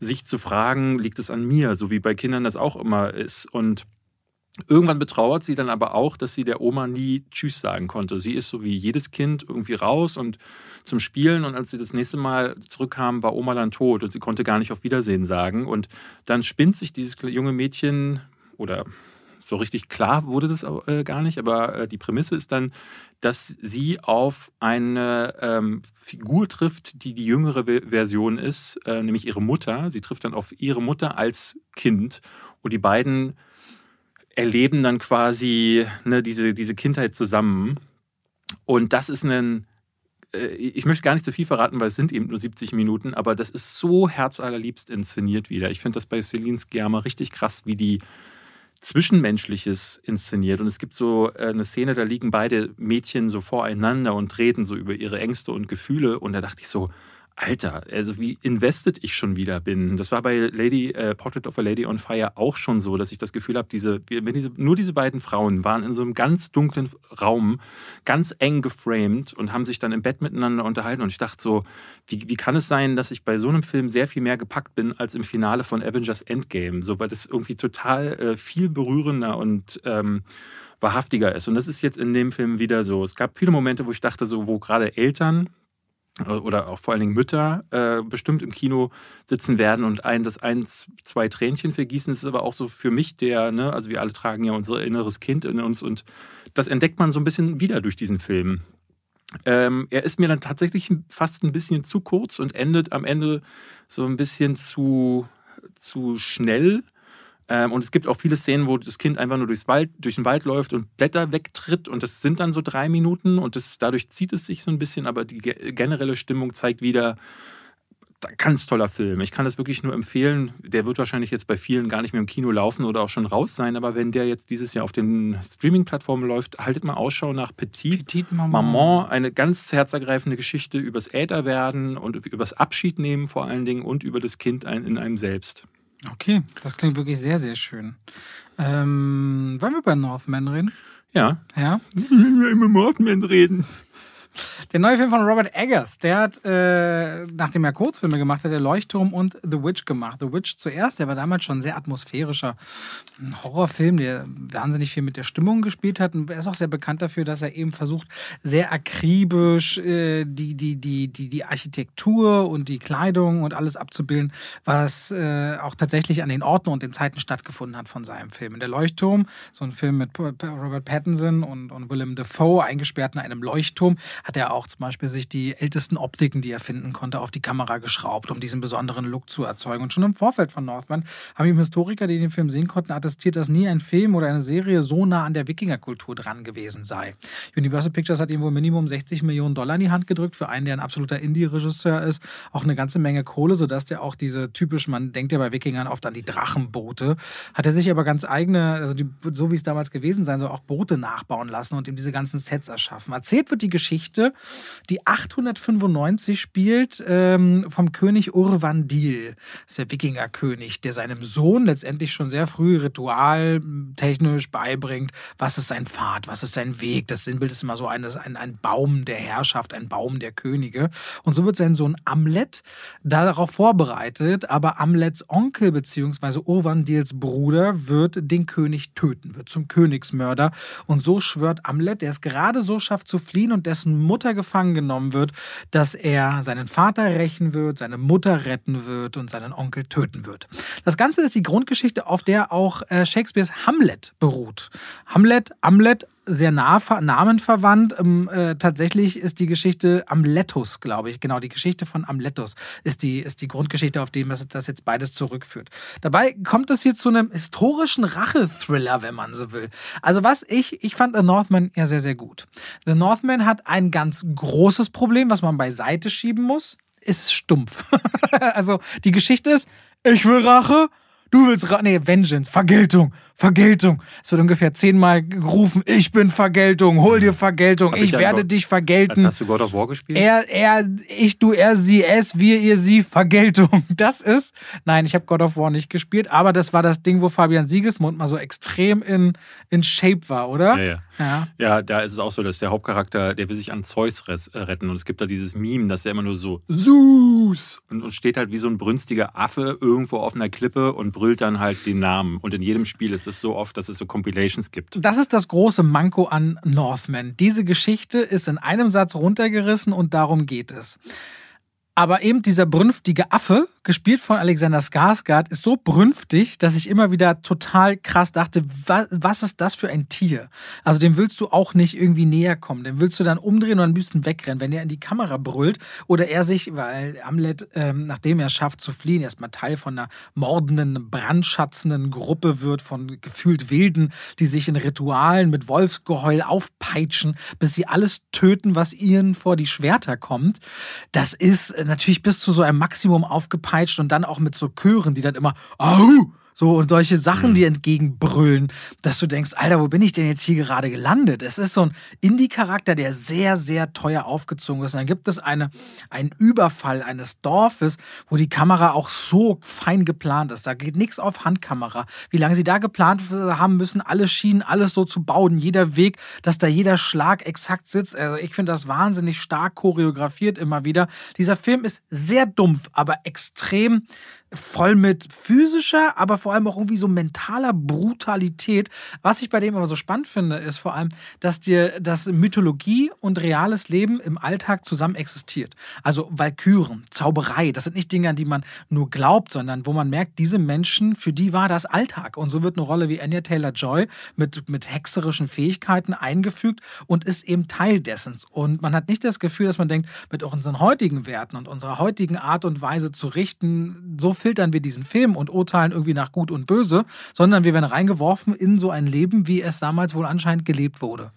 sich zu fragen, liegt es an mir, so wie bei Kindern das auch immer ist. Und Irgendwann betrauert sie dann aber auch, dass sie der Oma nie Tschüss sagen konnte. Sie ist so wie jedes Kind irgendwie raus und zum Spielen und als sie das nächste Mal zurückkam, war Oma dann tot und sie konnte gar nicht auf Wiedersehen sagen. Und dann spinnt sich dieses junge Mädchen oder so richtig klar wurde das äh, gar nicht, aber äh, die Prämisse ist dann, dass sie auf eine ähm, Figur trifft, die die jüngere Version ist, äh, nämlich ihre Mutter. Sie trifft dann auf ihre Mutter als Kind und die beiden erleben dann quasi ne, diese, diese Kindheit zusammen. Und das ist ein, ich möchte gar nicht zu viel verraten, weil es sind eben nur 70 Minuten, aber das ist so herzallerliebst inszeniert wieder. Ich finde das bei Celine Sciamma richtig krass, wie die Zwischenmenschliches inszeniert. Und es gibt so äh, eine Szene, da liegen beide Mädchen so voreinander und reden so über ihre Ängste und Gefühle. Und da dachte ich so, Alter, also wie invested ich schon wieder bin. Das war bei Lady äh, Portrait of a Lady on Fire auch schon so, dass ich das Gefühl habe, diese, wenn diese, nur diese beiden Frauen waren in so einem ganz dunklen Raum, ganz eng geframed und haben sich dann im Bett miteinander unterhalten. Und ich dachte so, wie, wie kann es sein, dass ich bei so einem Film sehr viel mehr gepackt bin als im Finale von Avengers Endgame? So, weil das irgendwie total äh, viel berührender und ähm, wahrhaftiger ist. Und das ist jetzt in dem Film wieder so. Es gab viele Momente, wo ich dachte, so, wo gerade Eltern oder auch vor allen Dingen Mütter äh, bestimmt im Kino sitzen werden und ein das eins, zwei Tränchen vergießen. Das ist aber auch so für mich der, ne, also wir alle tragen ja unser inneres Kind in uns und das entdeckt man so ein bisschen wieder durch diesen Film. Ähm, er ist mir dann tatsächlich fast ein bisschen zu kurz und endet am Ende so ein bisschen zu, zu schnell. Ähm, und es gibt auch viele Szenen, wo das Kind einfach nur durchs Wald, durch den Wald läuft und Blätter wegtritt. Und das sind dann so drei Minuten und das, dadurch zieht es sich so ein bisschen. Aber die generelle Stimmung zeigt wieder, ganz toller Film. Ich kann das wirklich nur empfehlen. Der wird wahrscheinlich jetzt bei vielen gar nicht mehr im Kino laufen oder auch schon raus sein. Aber wenn der jetzt dieses Jahr auf den Streaming-Plattformen läuft, haltet mal Ausschau nach Petit, Petit Maman. Maman. Eine ganz herzergreifende Geschichte übers Älterwerden und übers Abschied nehmen vor allen Dingen und über das Kind in einem selbst. Okay, das klingt wirklich sehr, sehr schön. Ähm, wollen wir über Northman reden? Ja. Ja? Wir über Northman reden. Der neue Film von Robert Eggers, der hat, äh, nachdem er Kurzfilme gemacht hat, der Leuchtturm und The Witch gemacht. The Witch zuerst, der war damals schon ein sehr atmosphärischer Horrorfilm, der wahnsinnig viel mit der Stimmung gespielt hat. Und er ist auch sehr bekannt dafür, dass er eben versucht, sehr akribisch äh, die, die, die, die, die Architektur und die Kleidung und alles abzubilden, was äh, auch tatsächlich an den Orten und den Zeiten stattgefunden hat von seinem Film. Der Leuchtturm, so ein Film mit Robert Pattinson und, und Willem Dafoe, eingesperrt in einem Leuchtturm, hat er auch zum Beispiel sich die ältesten Optiken, die er finden konnte, auf die Kamera geschraubt, um diesen besonderen Look zu erzeugen. Und schon im Vorfeld von Northman haben ihm Historiker, die den Film sehen konnten, attestiert, dass nie ein Film oder eine Serie so nah an der Wikingerkultur dran gewesen sei. Universal Pictures hat ihm wohl Minimum 60 Millionen Dollar in die Hand gedrückt, für einen, der ein absoluter Indie-Regisseur ist, auch eine ganze Menge Kohle, sodass der auch diese typisch, man denkt ja bei Wikingern oft an die Drachenboote, hat er sich aber ganz eigene, also die, so wie es damals gewesen sein soll, auch Boote nachbauen lassen und ihm diese ganzen Sets erschaffen. Erzählt wird die Geschichte Geschichte, die 895 spielt ähm, vom König Urvandil. Das ist der Wikingerkönig, der seinem Sohn letztendlich schon sehr früh ritualtechnisch beibringt, was ist sein Pfad, was ist sein Weg. Das Sinnbild ist immer so ein, ein, ein Baum der Herrschaft, ein Baum der Könige. Und so wird sein Sohn Amlet darauf vorbereitet, aber Amlets Onkel bzw. Urvandils Bruder wird den König töten, wird zum Königsmörder. Und so schwört Amlet, der es gerade so schafft zu fliehen und dessen Mutter gefangen genommen wird, dass er seinen Vater rächen wird, seine Mutter retten wird und seinen Onkel töten wird. Das Ganze ist die Grundgeschichte, auf der auch äh, Shakespeares Hamlet beruht. Hamlet, Amlet, sehr nah namenverwandt. Ähm, äh, tatsächlich ist die Geschichte Amletus, glaube ich. Genau, die Geschichte von Amletus ist die, ist die Grundgeschichte, auf die das jetzt beides zurückführt. Dabei kommt es hier zu einem historischen Rachethriller, wenn man so will. Also was ich, ich fand The Northman ja sehr, sehr gut. The Northman hat ein ganz großes Problem, was man beiseite schieben muss, ist stumpf. *laughs* also die Geschichte ist, ich will Rache, du willst Rache, nee, Vengeance, Vergeltung, Vergeltung. Es wird ungefähr zehnmal gerufen, ich bin Vergeltung, hol dir Vergeltung, ich, ich werde dich vergelten. Hast du God of War gespielt? Er, er, ich, du, er, sie, es, wir, ihr, sie, Vergeltung. *laughs* Das ist, nein, ich habe God of War nicht gespielt, aber das war das Ding, wo Fabian Siegesmund mal so extrem in, in Shape war, oder? Ja, ja. Ja. ja, da ist es auch so, dass der Hauptcharakter, der will sich an Zeus äh, retten und es gibt da dieses Meme, dass er immer nur so Zeus und, und steht halt wie so ein brünstiger Affe irgendwo auf einer Klippe und brüllt dann halt den Namen. Und in jedem Spiel ist es so oft, dass es so Compilations gibt. Das ist das große Manko an Northman. Diese Geschichte ist in einem Satz runtergerissen und darum geht es. Aber eben dieser brünftige Affe, gespielt von Alexander Skarsgård, ist so brünftig, dass ich immer wieder total krass dachte, was, was, ist das für ein Tier? Also dem willst du auch nicht irgendwie näher kommen. Dem willst du dann umdrehen und ein bisschen wegrennen, wenn er in die Kamera brüllt oder er sich, weil Amlet, ähm, nachdem er schafft zu fliehen, erstmal Teil von einer mordenden, brandschatzenden Gruppe wird, von gefühlt Wilden, die sich in Ritualen mit Wolfsgeheul aufpeitschen, bis sie alles töten, was ihnen vor die Schwerter kommt. Das ist natürlich bis zu so einem Maximum aufgepeitscht und dann auch mit so Chören, die dann immer Au! So und solche Sachen, mhm. die entgegenbrüllen, dass du denkst, Alter, wo bin ich denn jetzt hier gerade gelandet? Es ist so ein Indie-Charakter, der sehr, sehr teuer aufgezogen ist. Und dann gibt es eine, einen Überfall eines Dorfes, wo die Kamera auch so fein geplant ist. Da geht nichts auf Handkamera. Wie lange sie da geplant haben müssen, alle Schienen, alles so zu bauen, jeder Weg, dass da jeder Schlag exakt sitzt. Also ich finde das wahnsinnig stark choreografiert immer wieder. Dieser Film ist sehr dumpf, aber extrem voll mit physischer, aber vor allem auch irgendwie so mentaler Brutalität. Was ich bei dem aber so spannend finde, ist vor allem, dass dir das Mythologie und reales Leben im Alltag zusammen existiert. Also Walküren, Zauberei, das sind nicht Dinge, an die man nur glaubt, sondern wo man merkt, diese Menschen, für die war das Alltag. Und so wird eine Rolle wie Anya Taylor-Joy mit, mit hexerischen Fähigkeiten eingefügt und ist eben Teil dessen. Und man hat nicht das Gefühl, dass man denkt, mit unseren heutigen Werten und unserer heutigen Art und Weise zu richten, so filtern wir diesen Film und urteilen irgendwie nach Gut und Böse, sondern wir werden reingeworfen in so ein Leben, wie es damals wohl anscheinend gelebt wurde.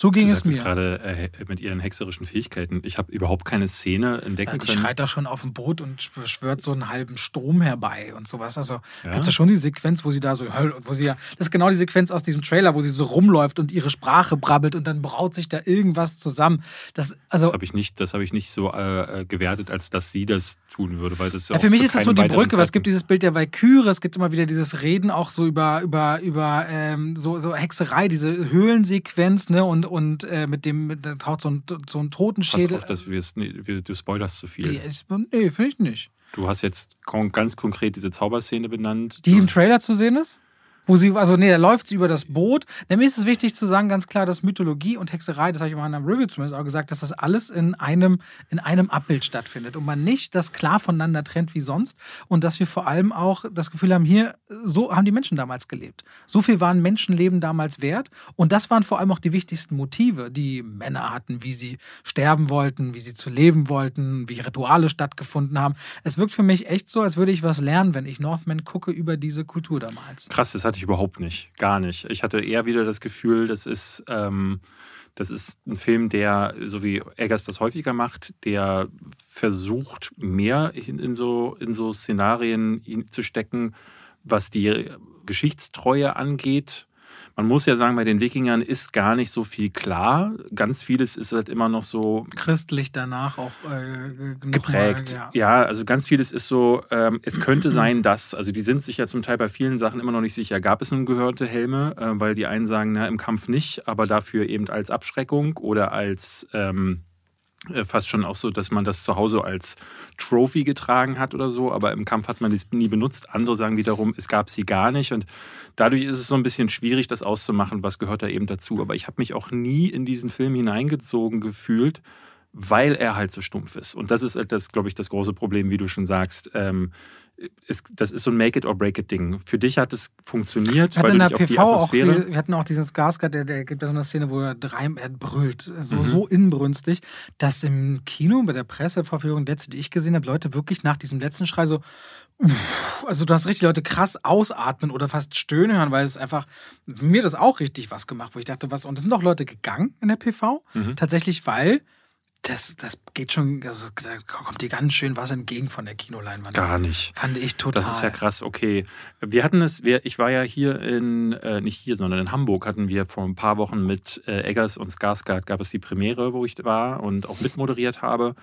So ging du es mir. gerade äh, mit ihren hexerischen Fähigkeiten. Ich habe überhaupt keine Szene entdecken ja, die können. Die schreit da schon auf dem Boot und beschwört so einen halben Strom herbei und sowas. Also ja. gibt es schon die Sequenz, wo sie da so, wo sie ja, das ist genau die Sequenz aus diesem Trailer, wo sie so rumläuft und ihre Sprache brabbelt und dann braut sich da irgendwas zusammen. Das, also, das habe ich nicht, das habe ich nicht so äh, gewertet, als dass sie das tun würde, weil das ja, für mich ist das so die Brücke, weil es gibt dieses Bild der Valkyrie, es gibt immer wieder dieses Reden auch so über über über ähm, so, so Hexerei, diese Höhlensequenz, ne und und äh, mit dem, da taucht so ein, so ein Totenschädel. Pass auf, dass wir, du spoilerst zu viel. Nee, nee finde ich nicht. Du hast jetzt ganz konkret diese Zauberszene benannt. Die im Trailer zu sehen ist? Wo sie, also nee, da läuft sie über das Boot. Nämlich ist es wichtig zu sagen, ganz klar, dass Mythologie und Hexerei, das habe ich in einem Review zumindest auch gesagt, dass das alles in einem, in einem Abbild stattfindet und man nicht das klar voneinander trennt wie sonst und dass wir vor allem auch das Gefühl haben, hier, so haben die Menschen damals gelebt. So viel waren Menschenleben damals wert und das waren vor allem auch die wichtigsten Motive, die Männer hatten, wie sie sterben wollten, wie sie zu leben wollten, wie Rituale stattgefunden haben. Es wirkt für mich echt so, als würde ich was lernen, wenn ich Northman gucke über diese Kultur damals. Krass, das hatte ich überhaupt nicht. Gar nicht. Ich hatte eher wieder das Gefühl, das ist, ähm, das ist ein Film, der, so wie Eggers das häufiger macht, der versucht, mehr in, in so, in so Szenarien zu stecken, was die Geschichtstreue angeht Man muss ja sagen, bei den Wikingern ist gar nicht so viel klar. Ganz vieles ist halt immer noch so. Christlich danach auch äh, geprägt. Mal, ja. ja. also ganz vieles ist so, ähm, es könnte sein, dass, also die sind sich ja zum Teil bei vielen Sachen immer noch nicht sicher. Gab es nun gehörte Helme? Äh, weil die einen sagen, na, im Kampf nicht, aber dafür eben als Abschreckung oder als. Ähm, äh, fast schon auch so, dass man das zu Hause als Trophy getragen hat oder so, aber im Kampf hat man das nie benutzt. Andere sagen wiederum, es gab sie gar nicht und dadurch ist es so ein bisschen schwierig, das auszumachen, was gehört da eben dazu. Aber ich habe mich auch nie in diesen Film hineingezogen gefühlt, weil er halt so stumpf ist. Und das ist, halt das, glaube ich, das große Problem, wie du schon sagst. Ähm, ist, das ist so ein Make-it-or-break-it-Ding. Für dich hat es funktioniert, weil du dich auf die Atmosphäre... Auch, wir hatten auch diesen Skarsgård, der, der gibt ja so eine Szene, wo er, er brüllt, so, mhm. so inbrünstig, dass im Kino bei der Presseverführung, letzte, die ich gesehen habe, Leute wirklich nach diesem letzten Schrei so also du hast richtig Leute krass ausatmen oder fast stöhnen hören, weil es einfach mir das auch richtig was gemacht, wo ich dachte, was und es sind auch Leute gegangen in der PV, mhm. tatsächlich, weil das, das geht schon, also, da kommt dir ganz schön was entgegen von der Kinoleinwand. Gar nicht. Fand ich total. Das ist ja krass, okay. Wir hatten es, ich war ja hier in, äh, nicht hier, sondern in Hamburg hatten wir vor ein paar Wochen mit äh, Eggers und Skarsgård gab es die Premiere, wo ich war und auch mitmoderiert habe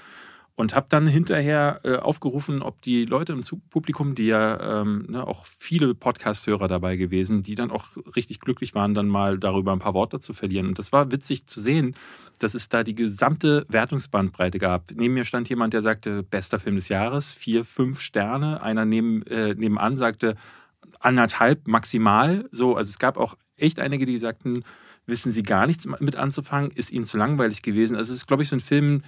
und habe dann hinterher äh, aufgerufen, ob die Leute im Publikum, die ja ähm, ne, auch viele Podcast-Hörer dabei gewesen, die dann auch richtig glücklich waren, dann mal darüber ein paar Worte zu verlieren. Und das war witzig zu sehen, dass es da die gesamte Wertungsbandbreite gab. Neben mir stand jemand, der sagte, bester Film des Jahres, vier, fünf Sterne. Einer neben, äh, nebenan sagte, anderthalb maximal. So, also es gab auch echt einige, die sagten, wissen Sie gar nichts mit anzufangen, ist Ihnen zu langweilig gewesen. Also es ist, glaube ich, so ein Film,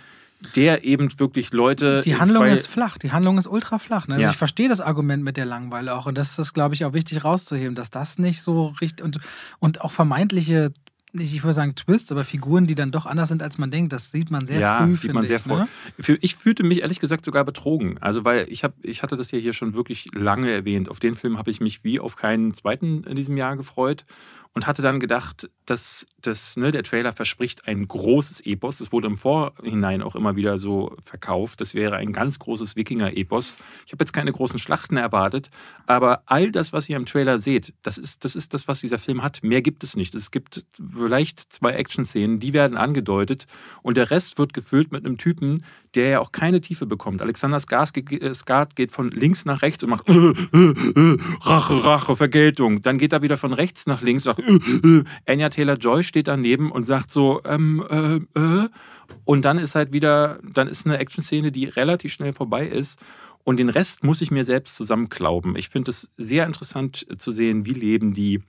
der eben wirklich Leute. Die Handlung ist flach, die Handlung ist ultra flach. Ne? Also ja. ich verstehe das Argument mit der Langweile auch. Und das ist, glaube ich, auch wichtig rauszuheben, dass das nicht so richtig und, und auch vermeintliche ich würde sagen Twists, aber Figuren, die dann doch anders sind, als man denkt, das sieht man sehr ja, früh. Sieht man sehr ich, ne? Ich fühlte mich ehrlich gesagt sogar betrogen. Also, weil ich, hab, ich hatte das ja hier schon wirklich lange erwähnt. Auf den Film habe ich mich wie auf keinen zweiten in diesem Jahr gefreut und hatte dann gedacht, dass das, ne, der Trailer verspricht ein großes Epos. Das wurde im Vorhinein auch immer wieder so verkauft. Das wäre ein ganz großes Wikinger-Epos. Ich habe jetzt keine großen Schlachten erwartet, aber all das, was ihr im Trailer seht, das ist, das ist das, was dieser Film hat. Mehr gibt es nicht. Es gibt vielleicht zwei Action-Szenen, die werden angedeutet und der Rest wird gefüllt mit einem Typen, der ja auch keine Tiefe bekommt. Alexander Skarsgård geht von links nach rechts und macht äh, äh, äh, Rache, Rache, Vergeltung. Dann geht er wieder von rechts nach links und sagt äh, äh. Anya Taylor-Joy steht daneben und sagt so, ähm, äh, äh. Und dann ist halt wieder, dann ist eine Action-Szene, die relativ schnell vorbei ist. Und den Rest muss ich mir selbst zusammenklauben. Ich finde es sehr interessant zu sehen, wie leben die,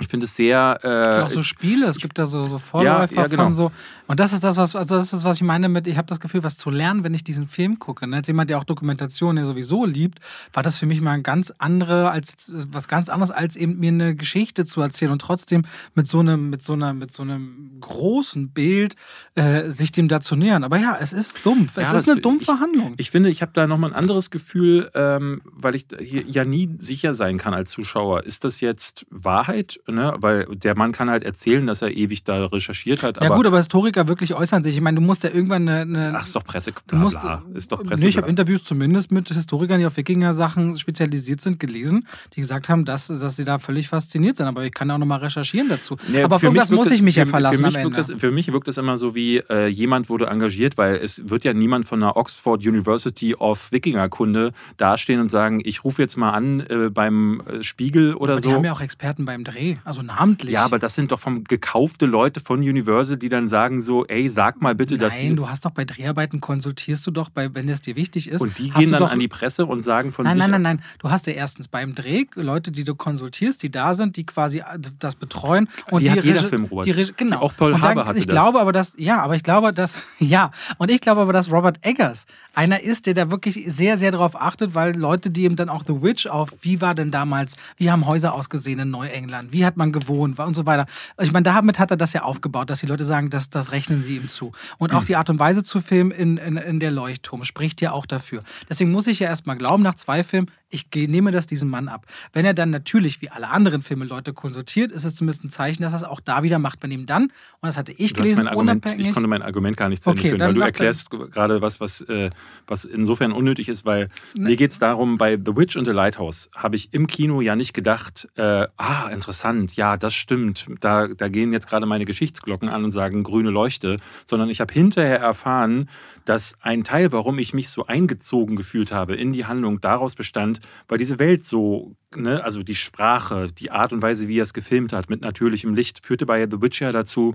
ich finde es sehr. Äh, auch so Spiele, es gibt da so, so Vorläufer ja, ja, genau. von so. Und das ist das, was, also das ist, was ich meine mit, ich habe das Gefühl, was zu lernen, wenn ich diesen Film gucke. Ne? Als jemand, der auch Dokumentation ja sowieso liebt, war das für mich mal ein ganz andere, als was ganz anderes, als eben mir eine Geschichte zu erzählen und trotzdem mit so einem, mit so einer, mit so einem großen Bild äh, sich dem da zu nähern. Aber ja, es ist dumpf. Es ja, ist eine dumpfe Handlung. Ich finde, ich habe da nochmal ein anderes Gefühl, ähm, weil ich hier ja nie sicher sein kann als Zuschauer. Ist das jetzt Wahrheit? Ne? Weil der Mann kann halt erzählen, dass er ewig da recherchiert hat. Ja, gut, aber Historiker wirklich äußern sich. Ich meine, du musst ja irgendwann eine. eine Ach, ist doch Presse. Bla, musst, ist doch Presse. Nee, ich habe Interviews zumindest mit Historikern, die auf Wikinger-Sachen spezialisiert sind, gelesen, die gesagt haben, dass, dass sie da völlig fasziniert sind. Aber ich kann auch nochmal recherchieren dazu. Ja, aber auf irgendwas muss ich mich für, ja verlassen. Für mich, das, für mich wirkt es immer so wie, äh, jemand wurde engagiert, weil es wird ja niemand von der Oxford University of Wikingerkunde dastehen und sagen, ich rufe jetzt mal an äh, beim äh, Spiegel oder aber so. Die haben ja auch Experten beim Dreh, also namentlich. Ja, aber das sind doch vom gekaufte Leute von Universal, die dann sagen so, ey, sag mal bitte, Nein, dass Nein, du hast doch bei Dreharbeiten konsultierst du doch, bei, wenn es dir wichtig ist. Und die gehen dann doch, an die Presse und sagen von nein, sich. Nein, nein, nein, nein. Du hast ja erstens beim Dreh Leute, die du konsultierst, die da sind, die quasi das betreuen. Und die, die hat jeder Film, Robert. Die, genau. Auch Paul Haber hatte ich das. glaube aber, dass, ja, aber ich glaube, dass, *laughs* ja, und ich glaube aber, dass Robert Eggers einer ist, der da wirklich sehr, sehr darauf achtet, weil Leute, die eben dann auch The Witch auf, wie war denn damals, wie haben Häuser ausgesehen in Neuengland, wie hat man gewohnt und so weiter. Ich meine, damit hat er das ja aufgebaut, dass die Leute sagen, das, das rechnen sie ihm zu. Und auch die Art und Weise zu filmen in, in, in der Leuchtturm spricht ja auch dafür. Deswegen muss ich ja erstmal glauben, nach zwei Filmen, ich nehme das diesem Mann ab. Wenn er dann natürlich, wie alle anderen Filme, Leute konsultiert, ist es zumindest ein Zeichen, dass er es auch da wieder macht. Wenn ihm dann, und das hatte ich gelesen, Argument, ich konnte mein Argument gar nicht zu Ende okay, führen, weil du erklärst gerade was, was, äh, was insofern unnötig ist, weil ne. mir geht es darum, bei The Witch und The Lighthouse habe ich im Kino ja nicht gedacht, äh, ah, interessant, ja, das stimmt, da, da gehen jetzt gerade meine Geschichtsglocken an und sagen grüne Leuchte, sondern ich habe hinterher erfahren, dass ein Teil, warum ich mich so eingezogen gefühlt habe in die Handlung, daraus bestand, weil diese Welt so, ne, also die Sprache, die Art und Weise, wie er es gefilmt hat, mit natürlichem Licht, führte bei The Witcher dazu,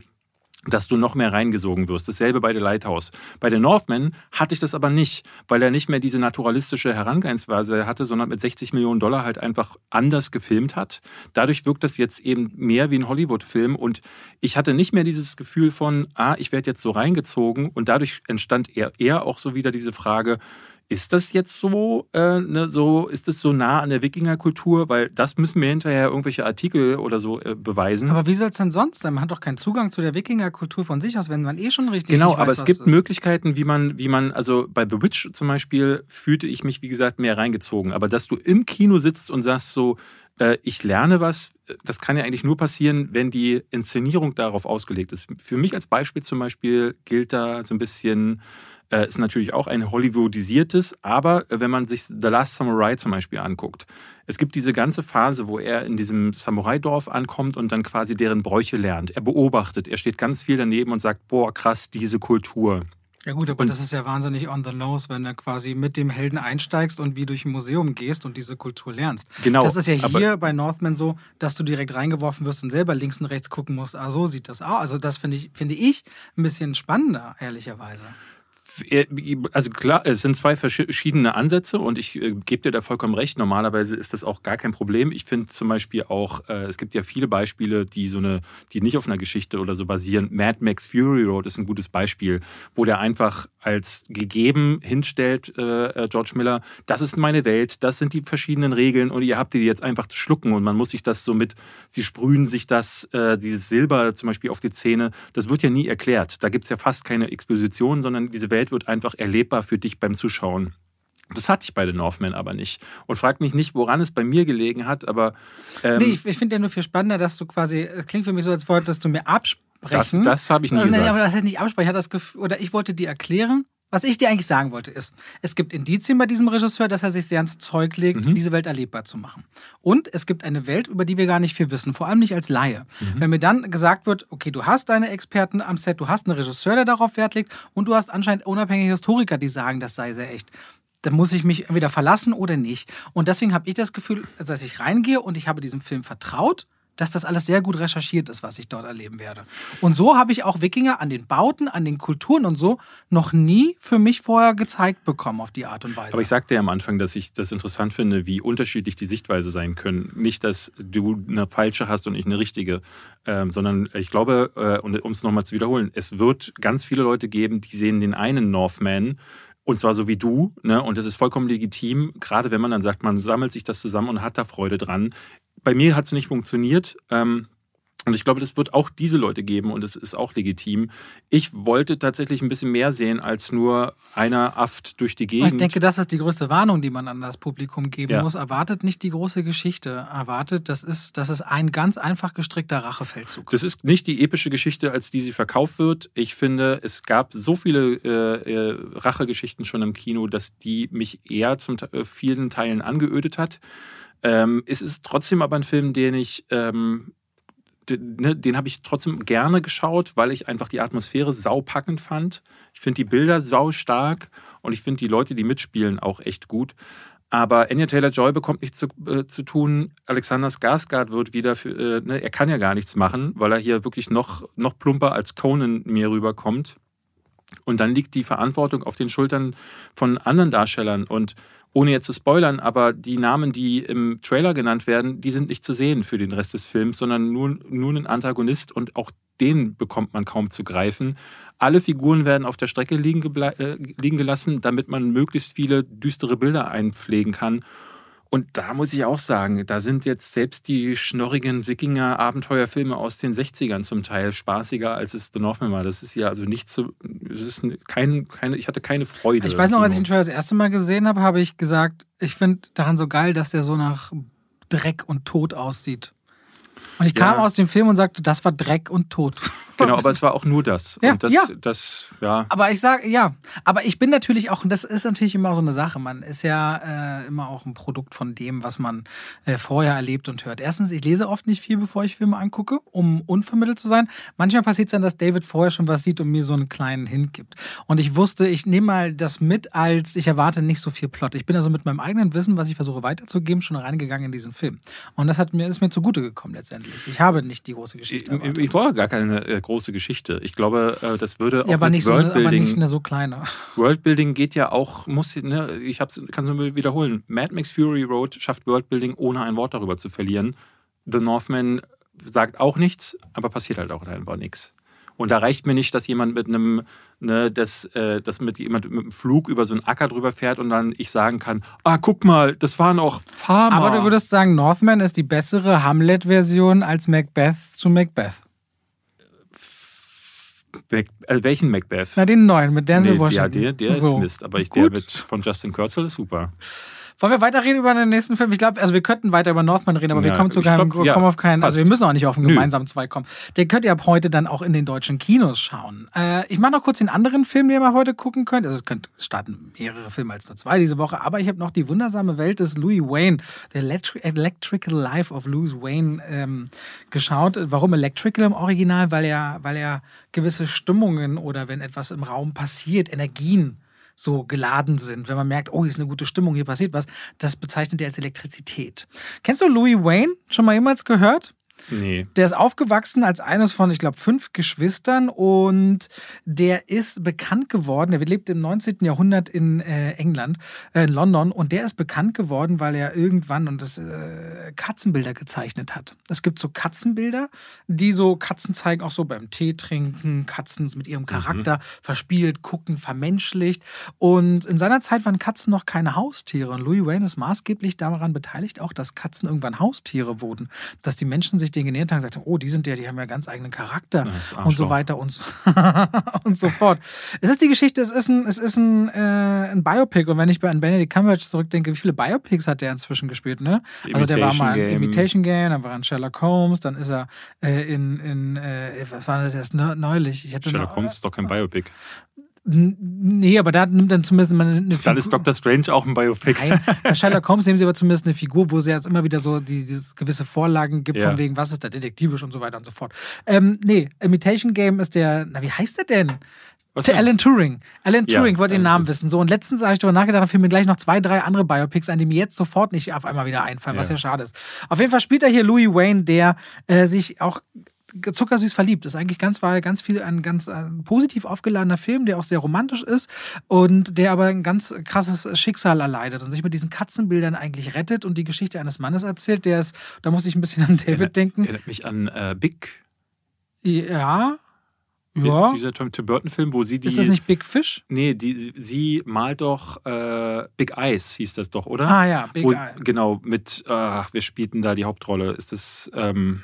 dass du noch mehr reingesogen wirst. Dasselbe bei The Lighthouse. Bei The Northman hatte ich das aber nicht, weil er nicht mehr diese naturalistische Herangehensweise hatte, sondern mit 60 Millionen Dollar halt einfach anders gefilmt hat. Dadurch wirkt das jetzt eben mehr wie ein Hollywood-Film und ich hatte nicht mehr dieses Gefühl von, ah, ich werde jetzt so reingezogen und dadurch entstand eher, eher auch so wieder diese Frage, ist das jetzt so, äh, ne, so, ist das so nah an der Wikingerkultur? Weil das müssen wir hinterher irgendwelche Artikel oder so äh, beweisen. Aber wie soll es denn sonst sein? Man hat doch keinen Zugang zu der Wikingerkultur von sich aus, wenn man eh schon richtig Genau, aber weiß, es gibt Möglichkeiten, wie man, wie man, also bei The Witch zum Beispiel fühlte ich mich, wie gesagt, mehr reingezogen. Aber dass du im Kino sitzt und sagst so, äh, ich lerne was, das kann ja eigentlich nur passieren, wenn die Inszenierung darauf ausgelegt ist. Für mich als Beispiel zum Beispiel gilt da so ein bisschen äh, ist natürlich auch ein Hollywoodisiertes, aber äh, wenn man sich The Last Samurai zum Beispiel anguckt, es gibt diese ganze Phase, wo er in diesem Samurai-Dorf ankommt und dann quasi deren Bräuche lernt. Er beobachtet, er steht ganz viel daneben und sagt, boah, krass, diese Kultur. Ja gut, aber und, das ist ja wahnsinnig on the nose, wenn du quasi mit dem Helden einsteigst und wie durch ein Museum gehst und diese Kultur lernst. Genau. Das ist ja hier bei Northman so, dass du direkt reingeworfen wirst und selber links und rechts gucken musst. Ah, so sieht das aus. Also das finde ich, finde ich ein bisschen spannender, ehrlicherweise also klar, es sind zwei verschiedene Ansätze und ich äh, gebe dir da vollkommen recht. Normalerweise ist das auch gar kein Problem. Ich finde zum Beispiel auch, äh, es gibt ja viele Beispiele, die so eine, die nicht auf einer Geschichte oder so basieren. Mad Max Fury Road ist ein gutes Beispiel, wo der einfach als gegeben hinstellt, äh, äh, George Miller, das ist meine Welt, das sind die verschiedenen Regeln und ihr habt die jetzt einfach zu schlucken und man muss sich das so mit, sie sprühen sich das, äh, dieses Silber zum Beispiel auf die Zähne, das wird ja nie erklärt. Da gibt es ja fast keine Exposition, sondern diese Welt wird einfach erlebbar für dich beim Zuschauen. Das hatte ich bei den Northmen aber nicht. Und frag mich nicht, woran es bei mir gelegen hat, aber. Ähm, nee, ich, ich finde ja nur viel spannender, dass du quasi, es klingt für mich so, als wolltest du mir absprechen sprechen. Das, das habe ich nie gesagt. Nein, aber das heißt nicht absprechen. Ich hatte das Gefühl, oder ich wollte dir erklären, was ich dir eigentlich sagen wollte, ist, es gibt Indizien bei diesem Regisseur, dass er sich sehr ans Zeug legt, mhm. diese Welt erlebbar zu machen. Und es gibt eine Welt, über die wir gar nicht viel wissen, vor allem nicht als Laie. Mhm. Wenn mir dann gesagt wird, okay, du hast deine Experten am Set, du hast einen Regisseur, der darauf Wert legt und du hast anscheinend unabhängige Historiker, die sagen, das sei sehr echt. Dann muss ich mich entweder verlassen oder nicht. Und deswegen habe ich das Gefühl, dass ich reingehe und ich habe diesem Film vertraut dass das alles sehr gut recherchiert ist, was ich dort erleben werde. Und so habe ich auch Wikinger an den Bauten, an den Kulturen und so noch nie für mich vorher gezeigt bekommen auf die Art und Weise. Aber ich sagte ja am Anfang, dass ich das interessant finde, wie unterschiedlich die Sichtweise sein können. Nicht, dass du eine falsche hast und ich eine richtige, ähm, sondern ich glaube, äh, um es nochmal zu wiederholen, es wird ganz viele Leute geben, die sehen den einen Northman und zwar so wie du, ne? Und das ist vollkommen legitim, gerade wenn man dann sagt, man sammelt sich das zusammen und hat da Freude dran bei mir hat es nicht funktioniert. Ähm, und ich glaube, das wird auch diese Leute geben und es ist auch legitim. Ich wollte tatsächlich ein bisschen mehr sehen als nur einer Aft durch die Gegend. Ich denke, das ist die größte Warnung, die man an das Publikum geben ja. muss. Erwartet nicht die große Geschichte. Erwartet, das ist, das ist ein ganz einfach gestrickter Rachefeldzug. Das ist nicht die epische Geschichte, als die sie verkauft wird. Ich finde, es gab so viele äh, äh Rachegeschichten schon im Kino, dass die mich eher zum äh, vielen Teilen angeödet hat. Ähm, es ist trotzdem aber ein Film, den ich, ähm, den, ne, den habe ich trotzdem gerne geschaut, weil ich einfach die Atmosphäre saupackend fand. Ich finde die Bilder sau stark und ich finde die Leute, die mitspielen, auch echt gut. Aber Anya Taylor-Joy bekommt nichts zu, äh, zu tun. Alexander Skarsgård wird wieder, für, äh, ne, er kann ja gar nichts machen, weil er hier wirklich noch, noch plumper als Conan mir rüberkommt. Und dann liegt die Verantwortung auf den Schultern von anderen Darstellern. Und ohne jetzt zu spoilern, aber die Namen, die im Trailer genannt werden, die sind nicht zu sehen für den Rest des Films, sondern nur, nur ein Antagonist und auch den bekommt man kaum zu greifen. Alle Figuren werden auf der Strecke liegen, äh, liegen gelassen, damit man möglichst viele düstere Bilder einpflegen kann. Und da muss ich auch sagen, da sind jetzt selbst die schnorrigen Wikinger-Abenteuerfilme aus den 60ern zum Teil spaßiger, als es The Northman war. Das ist ja also nicht so, das ist kein, keine, ich hatte keine Freude. Ich weiß noch, als ich den Trailer das erste Mal gesehen habe, habe ich gesagt, ich finde daran so geil, dass der so nach Dreck und Tod aussieht. Und ich kam ja. aus dem Film und sagte, das war Dreck und Tod. *laughs* Genau, aber es war auch nur das. Ja, das, ja. das, ja. Aber ich sage, ja, aber ich bin natürlich auch, und das ist natürlich immer so eine Sache, man ist ja äh, immer auch ein Produkt von dem, was man äh, vorher erlebt und hört. Erstens, ich lese oft nicht viel, bevor ich Filme angucke, um unvermittelt zu sein. Manchmal passiert es dann, dass David vorher schon was sieht und mir so einen kleinen Hint gibt. Und ich wusste, ich nehme mal das mit, als ich erwarte nicht so viel Plot. Ich bin also mit meinem eigenen Wissen, was ich versuche weiterzugeben, schon reingegangen in diesen Film. Und das hat mir, ist mir zugute gekommen letztendlich. Ich habe nicht die große Geschichte. Ich, ich brauche gar keine äh, große Geschichte. Ich glaube, äh, das würde auch ja, aber nicht, so eine, aber Worldbuilding. nicht eine so kleine. Worldbuilding geht ja auch, muss, ne, ich kann es nur wiederholen. Mad Max Fury Road schafft Worldbuilding, ohne ein Wort darüber zu verlieren. The Northman sagt auch nichts, aber passiert halt auch einfach nichts. Und da reicht mir nicht, dass jemand mit einem, ne, dass, äh, dass mit jemand mit einem Flug über so einen Acker drüber fährt und dann ich sagen kann, ah, guck mal, das waren auch Farmer. Aber du würdest sagen, Northman ist die bessere Hamlet-Version als Macbeth zu Macbeth. Mac, äh, welchen Macbeth? Na, den neuen mit Denzel Nee, ja, Washington. der, der So. ist Mist, aber ich, der mit von Justin Kurzel ist super. Wollen wir weiterreden über den nächsten Film? Ich glaube, also wir könnten weiter über Northman reden, aber wir Ja, kommen zu keinem, glaub, ja, kommen auf keinen, also wir müssen auch nicht auf einen Nö. gemeinsamen Zweig kommen. Den könnt ihr ab heute dann auch in den deutschen Kinos schauen. Äh, ich mache noch kurz den anderen Film, den ihr mal heute gucken könnt. Also es könnt starten mehrere Filme als nur zwei diese Woche, aber ich habe noch die wundersame Welt des Louis Wayne, The Electri Electrical Life of Louis Wayne ähm, geschaut. Warum Electrical im Original? Weil er, weil er gewisse Stimmungen oder wenn etwas im Raum passiert, Energien so geladen sind, wenn man merkt, oh, hier ist eine gute Stimmung, hier passiert was, das bezeichnet er als Elektrizität. Kennst du Louis Wayne? Schon mal jemals gehört? Nee. Der ist aufgewachsen als eines von, ich glaube, fünf Geschwistern und der ist bekannt geworden. Der lebt im 19. Jahrhundert in äh, England, äh, in London und der ist bekannt geworden, weil er irgendwann und das äh, Katzenbilder gezeichnet hat. Es gibt so Katzenbilder, die so Katzen zeigen, auch so beim Tee trinken, Katzen mit ihrem Charakter verspielt, gucken, vermenschlicht. Und in seiner Zeit waren Katzen noch keine Haustiere. Und Louis Wayne ist maßgeblich daran beteiligt, auch dass Katzen irgendwann Haustiere wurden. Dass die Menschen sich denen genähert haben gesagt haben, oh, die sind ja, die haben ja ganz eigenen Charakter und so weiter und so, *laughs* und so fort. Es ist die Geschichte, es ist ein, es ist ein, äh, ein Biopic. Und wenn ich bei an Benedict Cumberbatch zurückdenke, wie viele Biopics hat der inzwischen gespielt, ne? Also der war mal in Game. Imitation Game, dann war er in Sherlock Holmes, dann ist er äh, in, in äh, was war das erst ne- neulich? Ich hatte Sherlock noch, Holmes ist doch kein Biopic. Nee, aber da nimmt dann zumindest mal eine Dann Figur- ist Dr. Strange auch ein Biopic. Nein, *laughs* bei Sherlock Holmes nehmen sie aber zumindest eine Figur, wo sie jetzt immer wieder so die, diese gewisse Vorlagen gibt, Ja. von wegen, was ist da detektivisch und so weiter und so fort. Ähm, nee, Imitation Game ist der, na, wie heißt der denn? Was Der denn? Alan Turing. Alan Ja, Turing, ich wollte den Namen wissen. So, und letztens habe ich darüber nachgedacht, da fielen mir gleich noch zwei, drei andere Biopics ein, die mir jetzt sofort nicht auf einmal wieder einfallen, was Ja. ja schade ist. Auf jeden Fall spielt er hier Louis Wayne, der äh, sich auch zuckersüß verliebt. Das ist eigentlich ganz, war ganz viel ein ganz äh, positiv aufgeladener Film, der auch sehr romantisch ist und der aber ein ganz krasses Schicksal erleidet und sich mit diesen Katzenbildern eigentlich rettet und die Geschichte eines Mannes erzählt, der ist, da musste ich ein bisschen an David Erinnert- denken. Erinnert mich an äh, Big. Ja. Ja. Dieser Tim Tim Burton-Film, wo sie die. Ist das nicht Big Fish? Nee, die, sie- malt doch äh, Big Eyes, hieß das doch, oder? Ah ja, Big wo, Eye. Genau, mit, ach, wir spielten da die Hauptrolle. Ist das, ähm,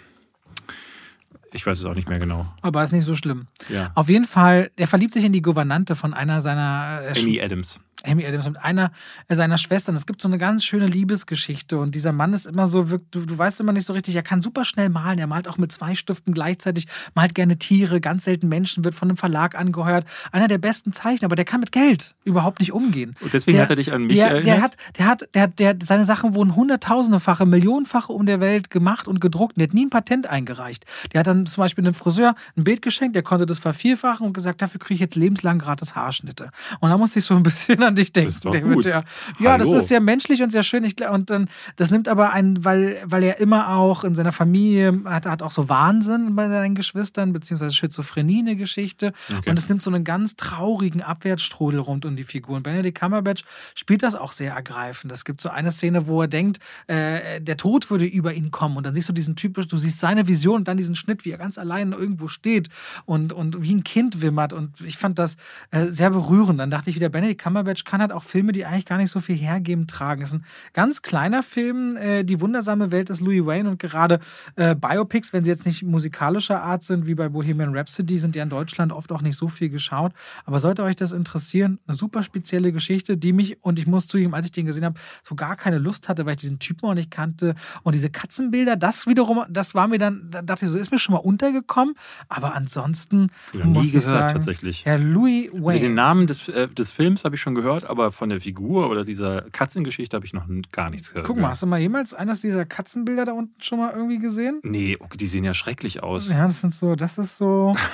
ich weiß es auch nicht mehr genau. Aber ist nicht so schlimm. Ja. Auf jeden Fall, der verliebt sich in die Gouvernante von einer seiner äh, Amy Adams. Amy Adams mit einer seiner Schwestern. Es gibt so eine ganz schöne Liebesgeschichte und dieser Mann ist immer so, du, du weißt immer nicht so richtig, er kann super schnell malen. Er malt auch mit zwei Stiften gleichzeitig, malt gerne Tiere, ganz selten Menschen, wird von einem Verlag angeheuert. Einer der besten Zeichner, aber der kann mit Geld überhaupt nicht umgehen. Und deswegen der, hat er dich an mich der, erinnert? Der hat, der hat, der hat, der, seine Sachen wurden hunderttausendefache, millionenfache um der Welt gemacht und gedruckt. Der hat nie ein Patent eingereicht. Der hat dann zum Beispiel einem Friseur ein Bild geschenkt, der konnte das vervierfachen und gesagt, dafür kriege ich jetzt lebenslang gratis Haarschnitte. Und da musste ich so ein bisschen an dich denken. David. Ja, ja das ist sehr menschlich und sehr schön. Ich, und dann, das nimmt aber ein, weil, weil er immer auch in seiner Familie hat, hat auch so Wahnsinn bei seinen Geschwistern, beziehungsweise Schizophrenie eine Geschichte. Okay. Und es nimmt so einen ganz traurigen Abwärtsstrudel rund um die Figuren. Benedict Cumberbatch spielt das auch sehr ergreifend. Es gibt so eine Szene, wo er denkt, äh, der Tod würde über ihn kommen. Und dann siehst du diesen typisch, du siehst seine Vision und dann diesen Schnitt, wie er ganz allein irgendwo steht und, und wie ein Kind wimmert. Und ich fand das äh, sehr berührend. Dann dachte ich wieder, Benedict Cumberbatch falsch kann, hat auch Filme, die eigentlich gar nicht so viel hergeben, tragen. Es ist ein ganz kleiner Film, äh, Die wundersame Welt des Louis Wayne und gerade äh, Biopics, wenn sie jetzt nicht musikalischer Art sind, wie bei Bohemian Rhapsody, sind ja in Deutschland oft auch nicht so viel geschaut. Aber sollte euch das interessieren, eine super spezielle Geschichte, die mich, und ich muss zugeben, als ich den gesehen habe, so gar keine Lust hatte, weil ich diesen Typen auch nicht kannte. Und diese Katzenbilder, das wiederum, das war mir dann, da dachte ich so, ist mir schon mal untergekommen. Aber ansonsten ja, muss nie ich gehört, sagen, tatsächlich. Ja, Louis Wayne. Also den Namen des, äh, des Films habe ich schon gehört, aber von der Figur oder dieser Katzengeschichte habe ich noch gar nichts gehört. Guck mal, hast du mal jemals eines dieser Katzenbilder da unten schon mal irgendwie gesehen? Nee, okay, die sehen ja schrecklich aus. Ja, das sind so, das ist so. *laughs*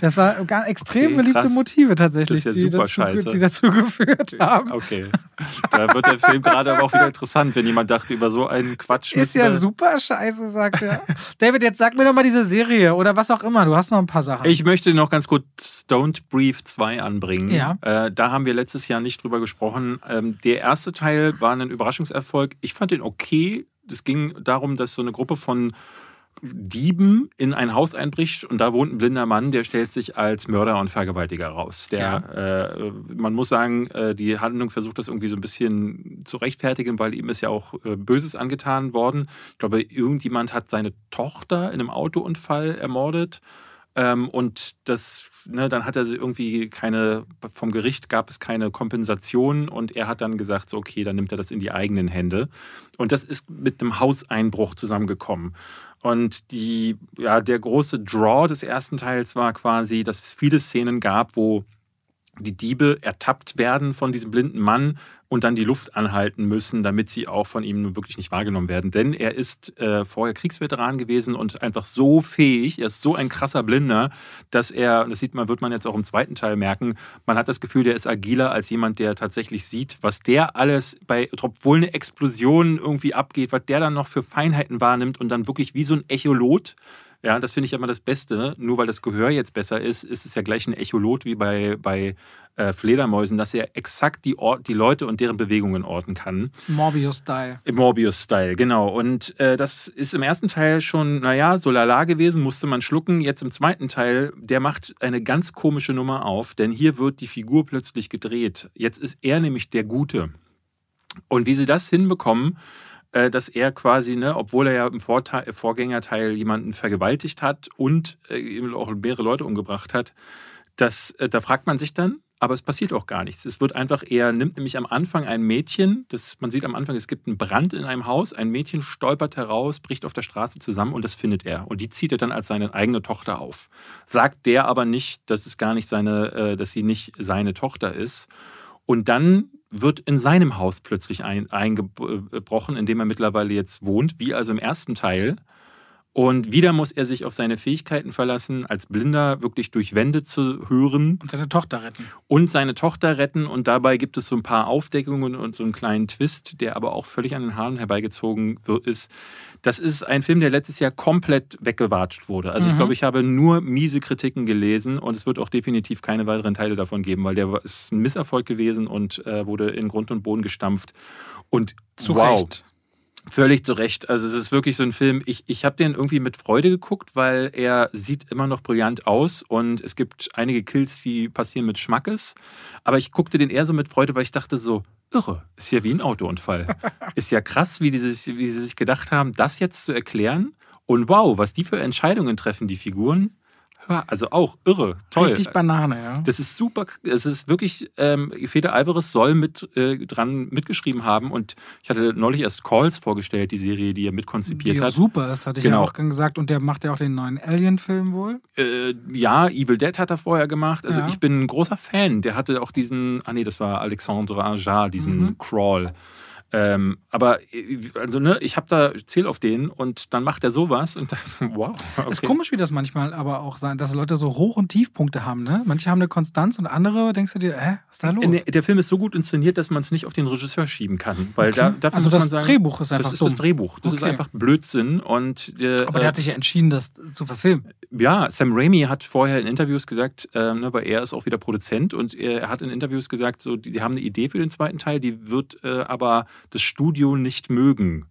Das war ganz extrem okay, beliebte Motive tatsächlich, ja die, dazu, die, dazu, geführt haben. Okay. Da wird der Film gerade aber auch wieder interessant, wenn jemand dachte über so einen Quatsch. Ist ja super scheiße, sagt er. David, jetzt sag mir doch mal diese Serie oder was auch immer. Du hast noch ein paar Sachen. Ich möchte noch ganz kurz Don't Brief 2 anbringen. Ja. Äh, da haben wir letztes Jahr nicht drüber gesprochen. Ähm, der erste Teil war ein Überraschungserfolg. Ich fand den okay. Es ging darum, dass so eine Gruppe von Dieben in ein Haus einbricht und da wohnt ein blinder Mann, der stellt sich als Mörder und Vergewaltiger raus. Der, ja. äh, man muss sagen, äh, die Handlung versucht das irgendwie so ein bisschen zu rechtfertigen, weil ihm ist ja auch äh, Böses angetan worden. Ich glaube, irgendjemand hat seine Tochter in einem Autounfall ermordet. Ähm, und das, ne, dann hat er irgendwie keine, vom Gericht gab es keine Kompensation und er hat dann gesagt, so, okay, dann nimmt er das in die eigenen Hände. Und das ist mit einem Hauseinbruch zusammengekommen. Und die, ja, der große Draw des ersten Teils war quasi, dass es viele Szenen gab, wo die Diebe ertappt werden von diesem blinden Mann und dann die Luft anhalten müssen, damit sie auch von ihm wirklich nicht wahrgenommen werden. Denn er ist äh, vorher Kriegsveteran gewesen und einfach so fähig, er ist so ein krasser Blinder, dass er, das sieht man, wird man jetzt auch im zweiten Teil merken, man hat das Gefühl, der ist agiler als jemand, der tatsächlich sieht, was der alles bei, obwohl eine Explosion irgendwie abgeht, was der dann noch für Feinheiten wahrnimmt und dann wirklich wie so ein Echolot ja, das finde ich immer das Beste. Nur weil das Gehör jetzt besser ist, ist es ja gleich ein Echolot wie bei, bei äh, Fledermäusen, dass er exakt die, Ort, die Leute und deren Bewegungen orten kann. Morbius-Style. Morbius-Style, genau. Und äh, das ist im ersten Teil schon, naja, so lala gewesen, musste man schlucken. Jetzt im zweiten Teil, der macht eine ganz komische Nummer auf, denn hier wird die Figur plötzlich gedreht. Jetzt ist er nämlich der Gute. Und wie sie das hinbekommen, dass er quasi, ne, obwohl er ja im Vorteil, Vorgängerteil jemanden vergewaltigt hat und äh, auch mehrere Leute umgebracht hat, das, äh, da fragt man sich dann, aber es passiert auch gar nichts. Es wird einfach, er nimmt nämlich am Anfang ein Mädchen, das, man sieht am Anfang, es gibt einen Brand in einem Haus, ein Mädchen stolpert heraus, bricht auf der Straße zusammen und das findet er. Und die zieht er dann als seine eigene Tochter auf. Sagt der aber nicht, dass es gar nicht seine, äh, dass sie nicht seine Tochter ist. Und dann wird in seinem Haus plötzlich ein, eingebrochen, in dem er mittlerweile jetzt wohnt, wie also im ersten Teil. Und wieder muss er sich auf seine Fähigkeiten verlassen, als Blinder wirklich durch Wände zu hören. Und seine Tochter retten. Und seine Tochter retten. Und dabei gibt es so ein paar Aufdeckungen und so einen kleinen Twist, der aber auch völlig an den Haaren herbeigezogen ist. Das ist ein Film, der letztes Jahr komplett weggewatscht wurde. Also mhm. ich glaube, ich habe nur miese Kritiken gelesen und es wird auch definitiv keine weiteren Teile davon geben, weil der ist ein Misserfolg gewesen und äh, wurde in Grund und Boden gestampft. Und Zu wow, Recht. Völlig zu Recht. Also es ist wirklich so ein Film, ich, ich habe den irgendwie mit Freude geguckt, weil er sieht immer noch brillant aus und es gibt einige Kills, die passieren mit Schmackes. Aber ich guckte den eher so mit Freude, weil ich dachte so, irre, ist ja wie ein Autounfall. *laughs* ist ja krass, wie, dieses, wie sie sich gedacht haben, das jetzt zu erklären. Und wow, was die für Entscheidungen treffen, die Figuren. Also auch irre, toll. Richtig Banane, ja. Das ist super. Es ist wirklich, ähm, Fede Alvarez soll mit äh, dran mitgeschrieben haben und ich hatte neulich erst Calls vorgestellt, die Serie, die er mitkonzipiert die hat. Super das hatte ich genau. ja auch gesagt. Und der macht ja auch den neuen Alien-Film wohl. Äh, ja, Evil Dead hat er vorher gemacht. Also ja. ich bin ein großer Fan. Der hatte auch diesen, ah nee, das war Alexandre Ajar, diesen mhm. Crawl. Ähm, aber also, ne, ich habe da Ziel auf den und dann macht er sowas und dann *laughs* wow. Okay. Ist komisch, wie das manchmal aber auch sein, dass Leute so Hoch- und Tiefpunkte haben. Ne? Manche haben eine Konstanz und andere denkst du dir, hä, was ist da los? Der, der Film ist so gut inszeniert, dass man es nicht auf den Regisseur schieben kann. Weil okay. da, dafür also das sagen, Drehbuch ist einfach Das dumm. ist das Drehbuch. Das okay. ist einfach Blödsinn. Und, äh, aber der hat sich ja entschieden, das zu verfilmen. Ja, Sam Raimi hat vorher in Interviews gesagt, äh, ne, weil er ist auch wieder Produzent und er hat in Interviews gesagt, so, die, die haben eine Idee für den zweiten Teil, die wird äh, aber das Studio nicht mögen.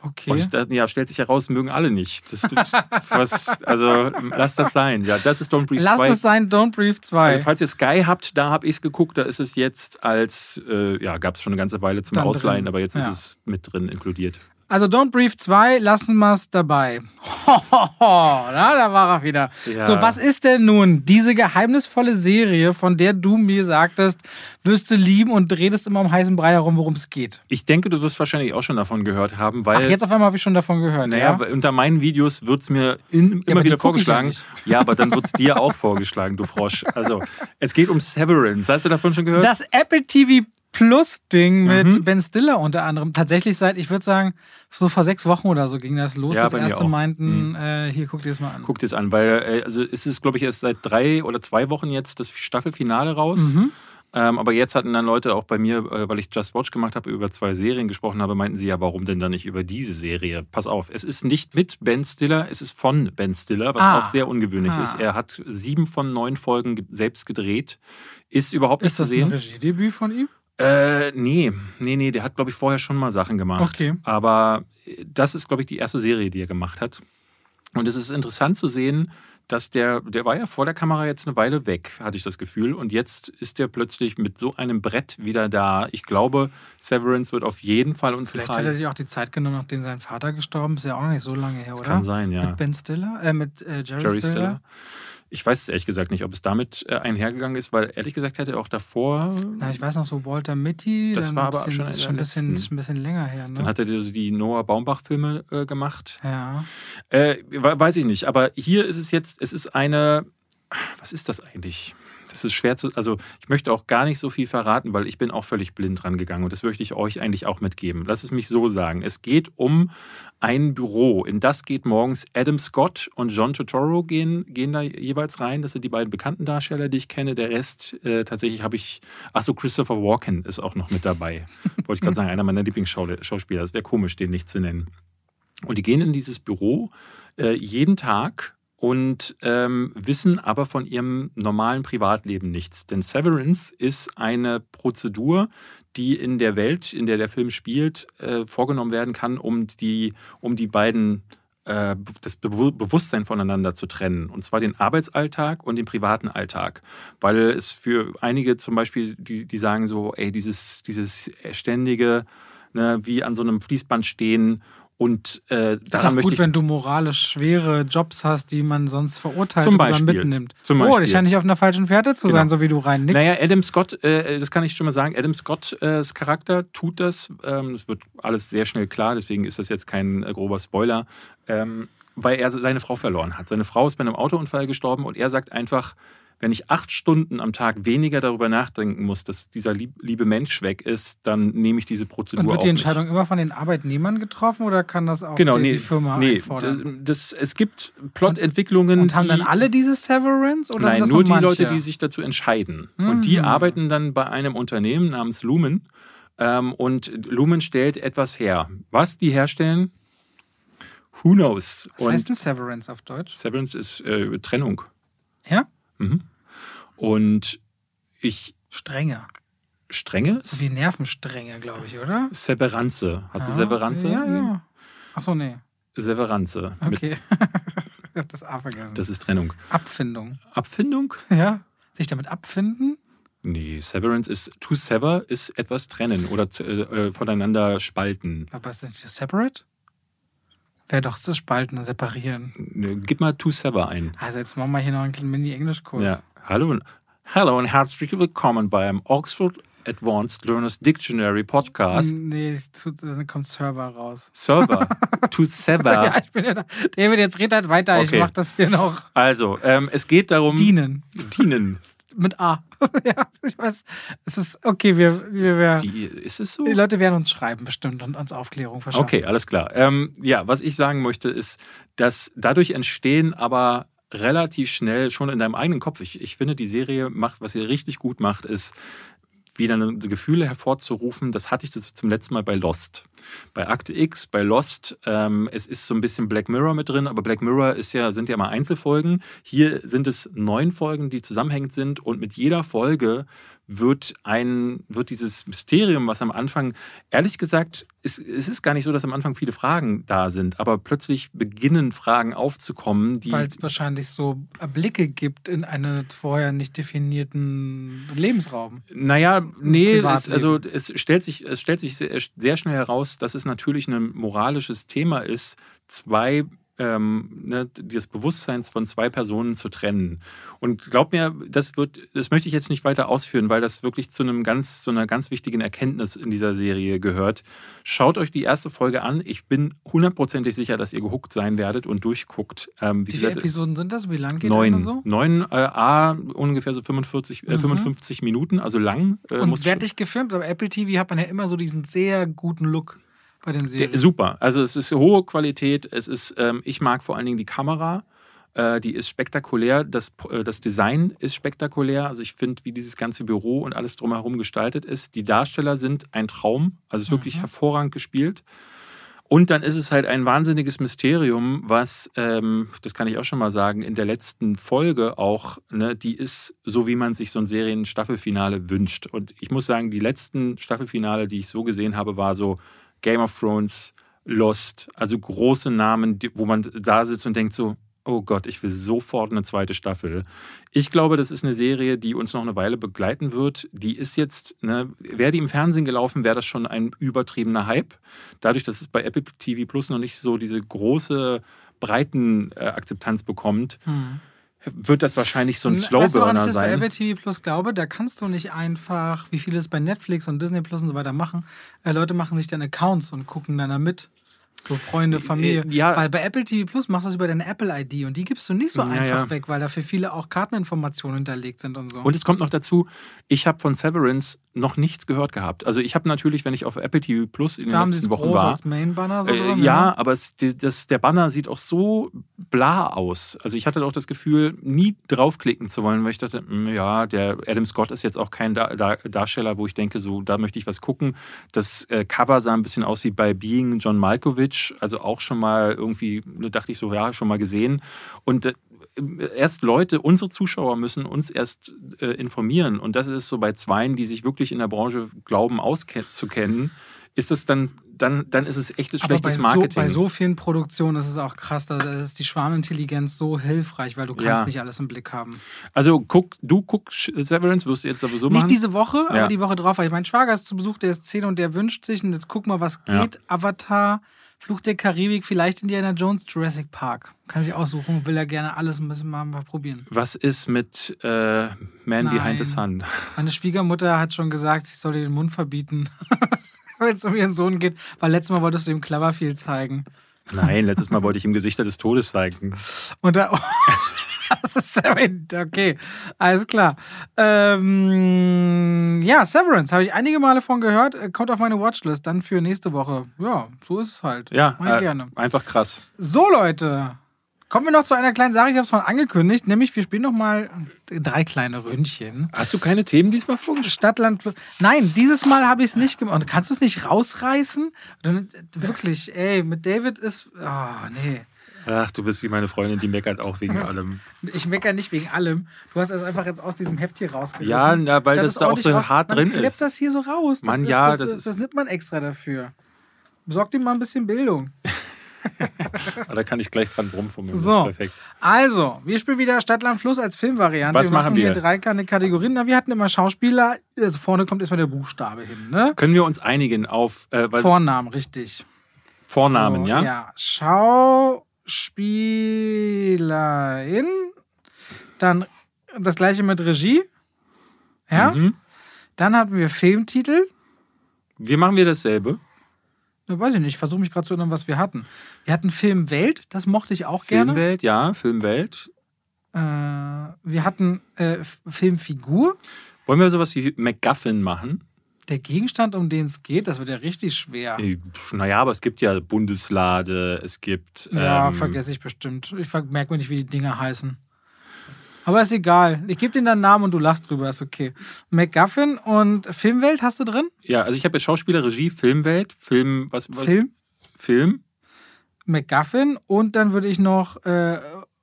Okay. Und da, ja, stellt sich heraus, mögen alle nicht. Das tut *laughs* was, also lass das sein. Ja, das ist Don't Brief Lass 2. das sein, Don't Brief 2. Also falls ihr Sky habt, da habe ich es geguckt, da ist es jetzt als, äh, ja, gab es schon eine ganze Weile zum Dann Ausleihen, drin. aber jetzt Ja. ist es mit drin inkludiert. Also Don't Brief 2, lassen wir es dabei. *laughs* Na, da war er wieder. Ja. So, was ist denn nun diese geheimnisvolle Serie, von der du mir sagtest, wirst du lieben und redest immer um heißen Brei herum, worum es geht? Ich denke, du wirst wahrscheinlich auch schon davon gehört haben, Ach, weil. jetzt auf einmal habe ich schon davon gehört. Naja, ja? unter meinen Videos wird es mir in, immer die wieder ja vorgeschlagen. Ja, aber dann wird es dir auch *laughs* vorgeschlagen, du Frosch. Also, es geht um Severance. Hast du davon schon gehört? Das Apple TV Plus Ding mit Mhm. Ben Stiller unter anderem. Tatsächlich seit, ich würde sagen, so vor sechs Wochen oder so ging das los. Ja, das erste meinten, äh, hier guck dir das mal an. Guck dir es an, weil äh, also es ist, glaube ich, erst seit drei oder zwei Wochen jetzt das Staffelfinale raus. Mhm. Ähm, aber jetzt hatten dann Leute auch bei mir, äh, weil ich Just Watch gemacht habe, über zwei Serien gesprochen habe, meinten sie ja, warum denn dann nicht über diese Serie? Pass auf, es ist nicht mit Ben Stiller, es ist von Ben Stiller, was Ah. auch sehr ungewöhnlich Ah. ist. Er hat sieben von neun Folgen ge- selbst gedreht. Ist überhaupt nicht Ist das zu ein sehen. Regiedebüt von ihm? Äh, nee, nee, nee, der hat, glaube ich, vorher schon mal Sachen gemacht. Okay. Aber äh, das ist, glaube ich, die erste Serie, die er gemacht hat. Und es ist interessant zu sehen, dass der, der war ja vor der Kamera jetzt eine Weile weg, hatte ich das Gefühl. Und jetzt ist der plötzlich mit so einem Brett wieder da. Ich glaube, Severance wird auf jeden Fall uns Vielleicht hat er sich auch die Zeit genommen, nachdem sein Vater gestorben ist. Ist ja auch noch nicht so lange her, Das oder? kann sein, ja. Mit Ben Stiller? Äh, mit äh, Jerry, Jerry Stiller? Stiller. Ich weiß es ehrlich gesagt nicht, ob es damit äh, einhergegangen ist, weil ehrlich gesagt hätte er auch davor. Na, ich weiß noch so Walter Mitty. Das dann war aber bisschen, schon schon ein bisschen, ein bisschen länger her, ne? Dann hat er die, die Noah Baumbach-Filme äh, gemacht. ja. Äh, we- weiß ich nicht, aber hier ist es jetzt, es ist eine, was ist das eigentlich? Das ist schwer zu, also ich möchte auch gar nicht so viel verraten, weil ich bin auch völlig blind rangegangen und das möchte ich euch eigentlich auch mitgeben. Lass es mich so sagen. Es geht um ein Büro. In das geht morgens Adam Scott und John Turturro gehen, gehen da jeweils rein. Das sind die beiden bekannten Darsteller, die ich kenne. Der Rest äh, tatsächlich habe ich, ach so, Christopher Walken ist auch noch mit dabei. *laughs* Wollte ich gerade sagen, einer meiner Lieblingsschauspieler. Das wäre komisch, den nicht zu nennen. Und die gehen in dieses Büro äh, jeden Tag und ähm, wissen aber von ihrem normalen Privatleben nichts. Denn Severance ist eine Prozedur, die in der Welt, in der der Film spielt, äh, vorgenommen werden kann, um die, um die beiden äh, das Be Bewusstsein voneinander zu trennen. Und zwar den Arbeitsalltag und den privaten Alltag. Weil es für einige zum Beispiel, die, die sagen so, ey, dieses, dieses ständige, ne, wie an so einem Fließband stehen und äh, Ist daran auch gut, ich wenn du moralisch schwere Jobs hast, die man sonst verurteilt Zum Beispiel. mitnimmt. Zum Oh, Beispiel. das scheint nicht auf einer falschen Fährte zu Genau. sein, so wie du rein nickst. Naja, Adam Scott, äh, das kann ich schon mal sagen, Adam Scotts Charakter tut das. Ähm, das wird alles sehr schnell klar, deswegen ist das jetzt kein äh, grober Spoiler. Ähm, weil er seine Frau verloren hat. Seine Frau ist bei einem Autounfall gestorben und er sagt einfach, wenn ich acht Stunden am Tag weniger darüber nachdenken muss, dass dieser lieb, liebe Mensch weg ist, dann nehme ich diese Prozedur und wird die. Entscheidung immer von den Arbeitnehmern getroffen oder kann das auch Genau, die, nee, die Firma nee, einfordern? das, es gibt Plotentwicklungen. Und haben dann die- alle diese Severance? Oder Nein, nur nur die? Leute, die sich dazu entscheiden. Und die Mhm. arbeiten dann bei einem Unternehmen namens Lumen. Ähm, und Lumen stellt etwas her. Was die herstellen, who knows? Was und heißt denn Severance auf Deutsch? Severance ist äh, Trennung. Ja? Mhm. Und ich Strenge. strenge So wie Nervenstrenge, glaube ich, oder? Severanze. Hast du Ja, Severanze? Ja, ja. Achso, nee. Severanze. Okay. *laughs* das A vergessen. das ist Trennung. Abfindung. Abfindung? Ja? Sich damit abfinden? Nee, Severance ist to sever ist etwas trennen oder zu- äh, voneinander spalten. Aber ist das nicht separate? Wäre doch das Spalten, Separieren. Ne, Gib mal to sever ein. Also jetzt machen wir hier noch einen kleinen Mini-Englischkurs. Ja. Hallo, und- hallo und herzlich willkommen beim Oxford Advanced Learners Dictionary Podcast. Nee, es tut, dann kommt Server raus. Server. *laughs* to sever. Ja, ich bin ja da. David, jetzt red halt weiter. Ich Okay. mach das hier noch. Also, ähm, es geht darum. Dienen. Dienen. Mit A. *laughs* ja, ich weiß. Es ist okay, wir, wir, wir Die, ist es so? die Leute werden uns schreiben bestimmt und uns Aufklärung verschaffen. Okay, alles klar. Ähm, ja, was ich sagen möchte, ist, dass dadurch entstehen aber relativ schnell schon in deinem eigenen Kopf. Ich, ich finde, die Serie macht, was sie richtig gut macht, ist wieder Gefühle hervorzurufen. Das hatte ich das zum letzten Mal bei Lost. Bei Akte X, bei Lost, ähm, es ist so ein bisschen Black Mirror mit drin, aber Black Mirror ist ja, sind ja mal Einzelfolgen. Hier sind es neun Folgen, die zusammenhängend sind und mit jeder Folge wird ein, wird dieses Mysterium, was am Anfang, ehrlich gesagt, es, es ist gar nicht so, dass am Anfang viele Fragen da sind, aber plötzlich beginnen Fragen aufzukommen, die. Weil es wahrscheinlich so Blicke gibt in einen vorher nicht definierten Lebensraum. Naja, nee, es, also es stellt sich, es stellt sich sehr, sehr schnell heraus, dass es natürlich ein moralisches Thema ist, zwei ähm, ne, des Bewusstseins von zwei Personen zu trennen. Und glaub mir, das wird, das möchte ich jetzt nicht weiter ausführen, weil das wirklich zu einem ganz, zu einer ganz wichtigen Erkenntnis in dieser Serie gehört. Schaut euch die erste Folge an. Ich bin hundertprozentig sicher, dass ihr gehuckt sein werdet und durchguckt. Ähm, wie, wie viele Episoden sind das? Wie lang geht neun, das so? Neun, äh, A, ungefähr so 45, äh, 55 mhm. Minuten, also lang. Äh, und fertig gefilmt, aber Apple TV hat man ja immer so diesen sehr guten Look bei den Serien. Der, super. Also es ist hohe Qualität. Es ist, ähm, ich mag vor allen Dingen die Kamera. Äh, die ist spektakulär. Das, äh, das Design ist spektakulär. Also ich finde, wie dieses ganze Büro und alles drumherum gestaltet ist. Die Darsteller sind ein Traum. Also es ist wirklich mhm. hervorragend gespielt. Und dann ist es halt ein wahnsinniges Mysterium, was, ähm, das kann ich auch schon mal sagen, in der letzten Folge auch, ne, die ist so, wie man sich so ein Serien-Staffelfinale wünscht. Und ich muss sagen, die letzten Staffelfinale, die ich so gesehen habe, war so, Game of Thrones, Lost, also große Namen, wo man da sitzt und denkt so, oh Gott, ich will sofort eine zweite Staffel. Ich glaube, das ist eine Serie, die uns noch eine Weile begleiten wird. Die ist jetzt, ne, wäre die im Fernsehen gelaufen, wäre das schon ein übertriebener Hype. Dadurch, dass es bei Apple TV Plus noch nicht so diese große Breitenakzeptanz äh, bekommt, hm wird das wahrscheinlich so ein Slowburner weißt du, sein. Ich das bei Apple TV Plus glaube, da kannst du nicht einfach, wie viele es bei Netflix und Disney Plus und so weiter machen, äh, Leute machen sich dann Accounts und gucken dann da mit. So Freunde, Familie. Äh, ja. Weil bei Apple TV Plus machst du es über deine Apple-ID und die gibst du nicht so ja, einfach ja. weg, weil da für viele auch Karteninformationen hinterlegt sind und so. Und es kommt noch dazu, ich habe von Severance noch nichts gehört gehabt. Also ich habe natürlich, wenn ich auf Apple TV Plus in da den letzten Wochen war. So äh, drin, ja, aber es, das, der Banner sieht auch so bla aus. Also ich hatte auch das Gefühl, nie draufklicken zu wollen, weil ich dachte, hm, ja, der Adam Scott ist jetzt auch kein Dar Dar Darsteller, wo ich denke, so da möchte ich was gucken. Das äh, Cover sah ein bisschen aus wie bei Being John Malkovich, also auch schon mal irgendwie, dachte ich so, ja, schon mal gesehen. Und äh, erst Leute, unsere Zuschauer müssen uns erst äh, informieren. Und das ist so bei Zweien, die sich wirklich in der Branche glauben, auszukennen, ist das dann, dann, dann ist es echtes schlechtes bei Marketing. So, bei so vielen Produktionen ist es auch krass, da ist die Schwarmintelligenz so hilfreich, weil du kannst ja. nicht alles im Blick haben. Also guck, du guckst Severance, wirst du jetzt sowieso machen? Nicht diese Woche, ja. aber die Woche drauf, weil ich mein Schwager ist zu Besuch, der ist 10 und der wünscht sich, und jetzt guck mal, was geht. Ja. Avatar, Fluch der Karibik, vielleicht Indiana Jones, Jurassic Park. Kann sich aussuchen, will er gerne alles ein bisschen mal, mal probieren. Was ist mit äh, Man Nein. Behind the Sun? Meine Schwiegermutter hat schon gesagt, ich soll dir den Mund verbieten, *laughs* wenn es um ihren Sohn geht, weil letztes Mal wolltest du ihm Cloverfield zeigen. Nein, letztes Mal wollte ich ihm Gesichter des Todes zeigen. Und da. *laughs* *laughs* das ist Severance. Okay, alles klar. Ähm, ja, Severance habe ich einige Male von gehört. Äh, kommt auf meine Watchlist dann für nächste Woche. Ja, so ist es halt. Ja, äh, gerne. Einfach krass. So, Leute. Kommen wir noch zu einer kleinen Sache, ich habe es schon angekündigt, nämlich wir spielen noch mal drei kleine Ründchen. Hast du keine Themen diesmal vorgestellt? Stadtland. Nein, dieses Mal habe ich es nicht gemacht. Kannst du es nicht rausreißen? Wirklich, ey, mit David ist. Oh, nee. Ach, du bist wie meine Freundin, die meckert auch wegen allem. *laughs* Ich meckere nicht wegen allem. Du hast es einfach jetzt aus diesem Heft hier rausgerissen. Ja, na, weil das, das da auch so raus. hart drin man ist. das hier so raus. Das Mann, ist, ja, das, das, ist, das nimmt man extra dafür. Besorgt ihm mal ein bisschen Bildung. *laughs* da kann ich gleich dran rumfummeln. So, perfekt. also, wir spielen wieder Stadtland Fluss als Filmvariante. Was wir machen wir? hier drei kleine Kategorien. Na, wir hatten immer Schauspieler. Also vorne kommt erstmal der Buchstabe hin. Ne? Können wir uns einigen auf äh, Vornamen, richtig. Vornamen, so, ja? Ja. Schau Schauspielerin. Dann das gleiche mit Regie. Ja. Mhm. Dann hatten wir Filmtitel. Wie machen wir dasselbe? Ne, weiß ich nicht. Ich versuche mich gerade zu erinnern, was wir hatten. Wir hatten Filmwelt, das mochte ich auch gerne. Filmwelt, ja, Filmwelt. Äh, wir hatten äh, Filmfigur. Wollen wir sowas wie MacGuffin machen? Der Gegenstand, um den es geht, das wird ja richtig schwer. Naja, aber es gibt ja Bundeslade, es gibt. Ja, ähm, vergesse ich bestimmt. Ich merke mir nicht, wie die Dinge heißen. Aber ist egal. Ich gebe dir deinen Namen und du lachst drüber, ist okay. McGuffin und Filmwelt hast du drin? Ja, also ich habe ja Schauspieler, Regie, Filmwelt, Film, was, was? Film? Film. McGuffin und dann würde ich noch äh,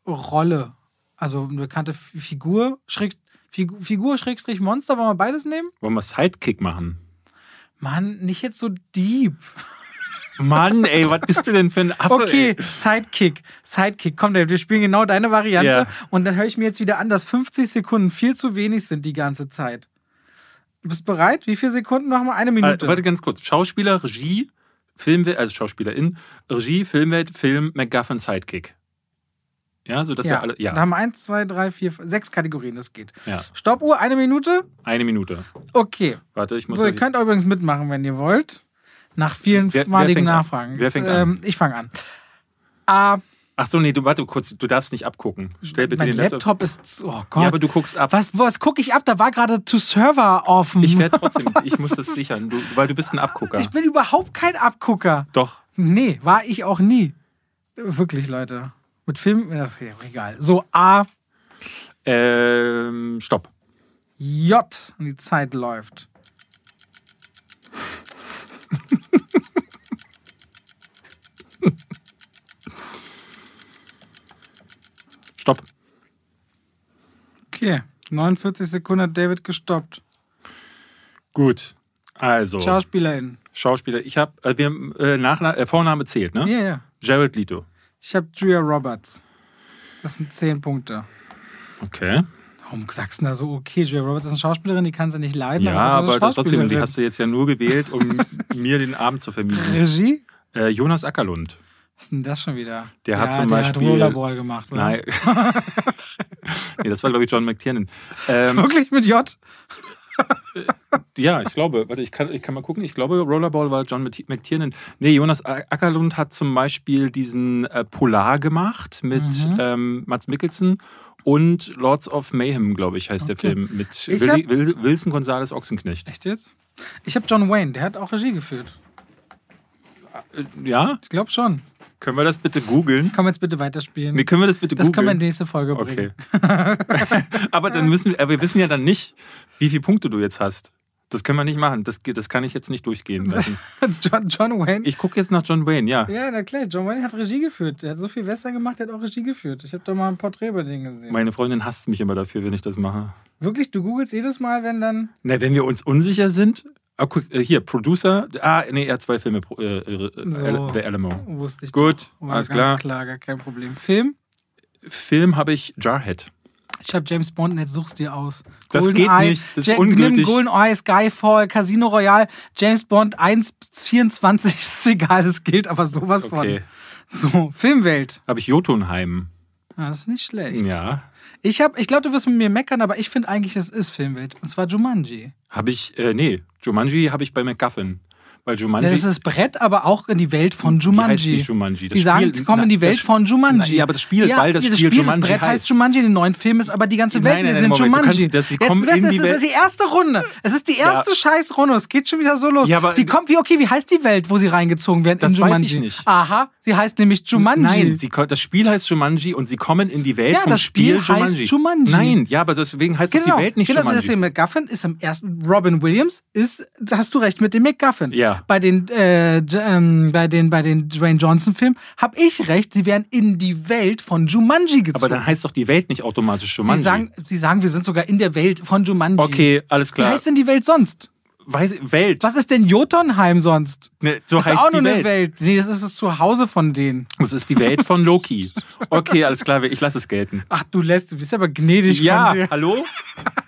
Rolle, also eine bekannte Figur, Schräg, Figur, Figur Schrägstrich Monster, wollen wir beides nehmen? Wollen wir Sidekick machen? Mann, nicht jetzt so deep. Mann, ey, was bist du denn für ein Affe? Okay, ey? Sidekick. Sidekick. Komm, wir spielen genau deine Variante. Ja. Und dann höre ich mir jetzt wieder an, dass 50 Sekunden viel zu wenig sind die ganze Zeit. Du bist bereit? Wie viele Sekunden noch mal? Eine Minute. Äh, warte ganz kurz. Schauspieler, Regie, Filmwelt, also Schauspielerin, Regie, Filmwelt, Film, MacGuffin, Sidekick. Ja, so dass ja. wir alle. Ja, Da haben wir eins, zwei, drei, vier, sechs Kategorien, das geht. ja. Stoppuhr, eine Minute? Eine Minute. Okay. Warte, ich muss. So, ihr könnt auch übrigens mitmachen, wenn ihr wollt. Nach vielen Wer- maligen fängt an? Nachfragen. Wer fängt an? Ähm, ich fange an. A. Ach so, nee, du warte kurz. Du darfst nicht abgucken. Stell bitte mein den Laptop ist. Oh Gott. Ja, aber du guckst ab. was was gucke ich ab? Da war gerade To Server offen. Ich werde *laughs* trotzdem. ich muss das sichern, du, weil du bist ein Abgucker. Ich bin überhaupt kein Abgucker. Doch. Nee, war ich auch nie. Wirklich, Leute. Mit Film, das ist ja egal. So, A, Ähm, stopp. J. Und die Zeit läuft. *laughs* Stopp. Okay. 49 Sekunden hat David gestoppt. Gut. Also, Schauspielerin. Schauspieler. Ich habe, äh, wir haben äh, Nachna äh, Vorname zählt, ne? Ja, ja. Jared Leto. Ich habe Julia Roberts. Das sind 10 Punkte. Okay. Warum sagst du da so, okay, Julia Roberts ist eine Schauspielerin, die kann sie nicht leiden. Ja, aber das trotzdem, die hast du jetzt ja nur gewählt, um *laughs* mir den Abend zu vermiesen. Regie? Äh, Jonas Ackerlund. Was ist denn das schon wieder? Der hat ja, zum der Beispiel- hat Rollerball gemacht, oder? Nein. *laughs* nee, das war, glaube ich, John McTiernan. Ähm, *laughs* Wirklich mit J? Ja, ich glaube, warte, ich kann, ich kann mal gucken. Ich glaube, Rollerball war John Mc- McTiernan. Nee, Jonas Ackerlund hat zum Beispiel diesen äh, Polar gemacht mit Mhm. ähm, Mats Mikkelsen und Lords of Mayhem, glaube ich, heißt der Okay. Film. Mit Willi, Wil, Wilson Gonzales Ochsenknecht. Echt jetzt? Ich habe John Wayne, der hat auch Regie geführt. Äh, ja? Ich glaube schon. Können wir das bitte googeln? Komm jetzt bitte weiterspielen. Nee, können wir das bitte das können wir in googeln? die nächste Folge bringen. Okay. *laughs* Aber dann müssen wir, aber wir wissen ja dann nicht, wie viele Punkte du jetzt hast. Das können wir nicht machen. Das, das kann ich jetzt nicht durchgehen lassen. *laughs* John, John Wayne. Ich gucke jetzt nach John Wayne, ja. ja, na klar, John Wayne hat Regie geführt. Der hat so viel Western gemacht, der hat auch Regie geführt. Ich habe da mal ein Porträt über den gesehen. Meine Freundin hasst mich immer dafür, wenn ich das mache. Wirklich, du googelst jedes Mal, wenn dann. Na, wenn wir uns unsicher sind. Ah, guck, äh, hier, Producer. Ah, nee, er hat zwei Filme. Äh, äh, So. The Alamo. Wusste ich. Gut, doch. War alles ganz klar. klar, gar kein Problem. Film? Film habe ich Jarhead. Ich habe James Bond und jetzt such's dir aus. Das geht nicht, das ist Jack- ungültig. Nimm Golden Eye, Skyfall, Casino Royale, James Bond 1,24 *laughs* ist egal, das gilt aber sowas Okay. von. So, Filmwelt. Habe ich Jotunheim. Ah, das ist nicht schlecht. Ja. Ich, hab- ich glaube, du wirst mit mir meckern, aber ich finde eigentlich, das ist Filmwelt. Und zwar Jumanji. Habe ich, äh, nee, Jumanji habe ich bei McGuffin. Weil Jumanji. Das ist das Brett, aber auch in die Welt von Die heißt Jumanji. nicht Jumanji. Das Die sagen, Spiel- sie kommen in die Welt das- von Jumanji. Na, ja, aber das Spiel, weil das Spiel das Jumanji Brett heißt heißt. Jumanji in den neuen Film ist, aber die ganze Welt, Nein, wir nein, sind Moment, Jumanji. kannst- das- Jetzt, du, die es ist die erste Runde. Es ist die erste Scheißrunde. Es geht schon wieder so los. Ja, aber- die kommt wie, okay, wie heißt die Welt, wo sie reingezogen werden Das in weiß Jumanji? ich nicht. Aha, sie heißt nämlich Jumanji. Nein, sie, das Spiel heißt Jumanji und sie kommen in die Welt Ja, das Spiel Spiel heißt Jumanji. Jumanji. Nein, ja, aber deswegen heißt Genau, die Welt nicht genau Jumanji. deswegen McGuffin ist im ersten Robin Williams ist hast du recht mit dem McGuffin. Ja. Bei den äh, ähm, bei den bei den Dwayne Johnson Filmen habe ich recht, sie werden in die Welt von Jumanji gezogen. aber dann heißt doch die Welt nicht automatisch Jumanji. sie sagen sie sagen, wir sind sogar in der Welt von Jumanji. okay, alles Wie klar. heißt denn die Welt sonst? Weiß, Welt. Was ist denn Jotunheim sonst? Ne, so Das ist heißt auch die nur Welt. eine Welt. Nee, das ist das Zuhause von denen. Das ist die Welt von Loki. Okay, alles klar, ich lasse es gelten. Ach, du lässt, du bist aber gnädig Ja, von dir. hallo? *laughs*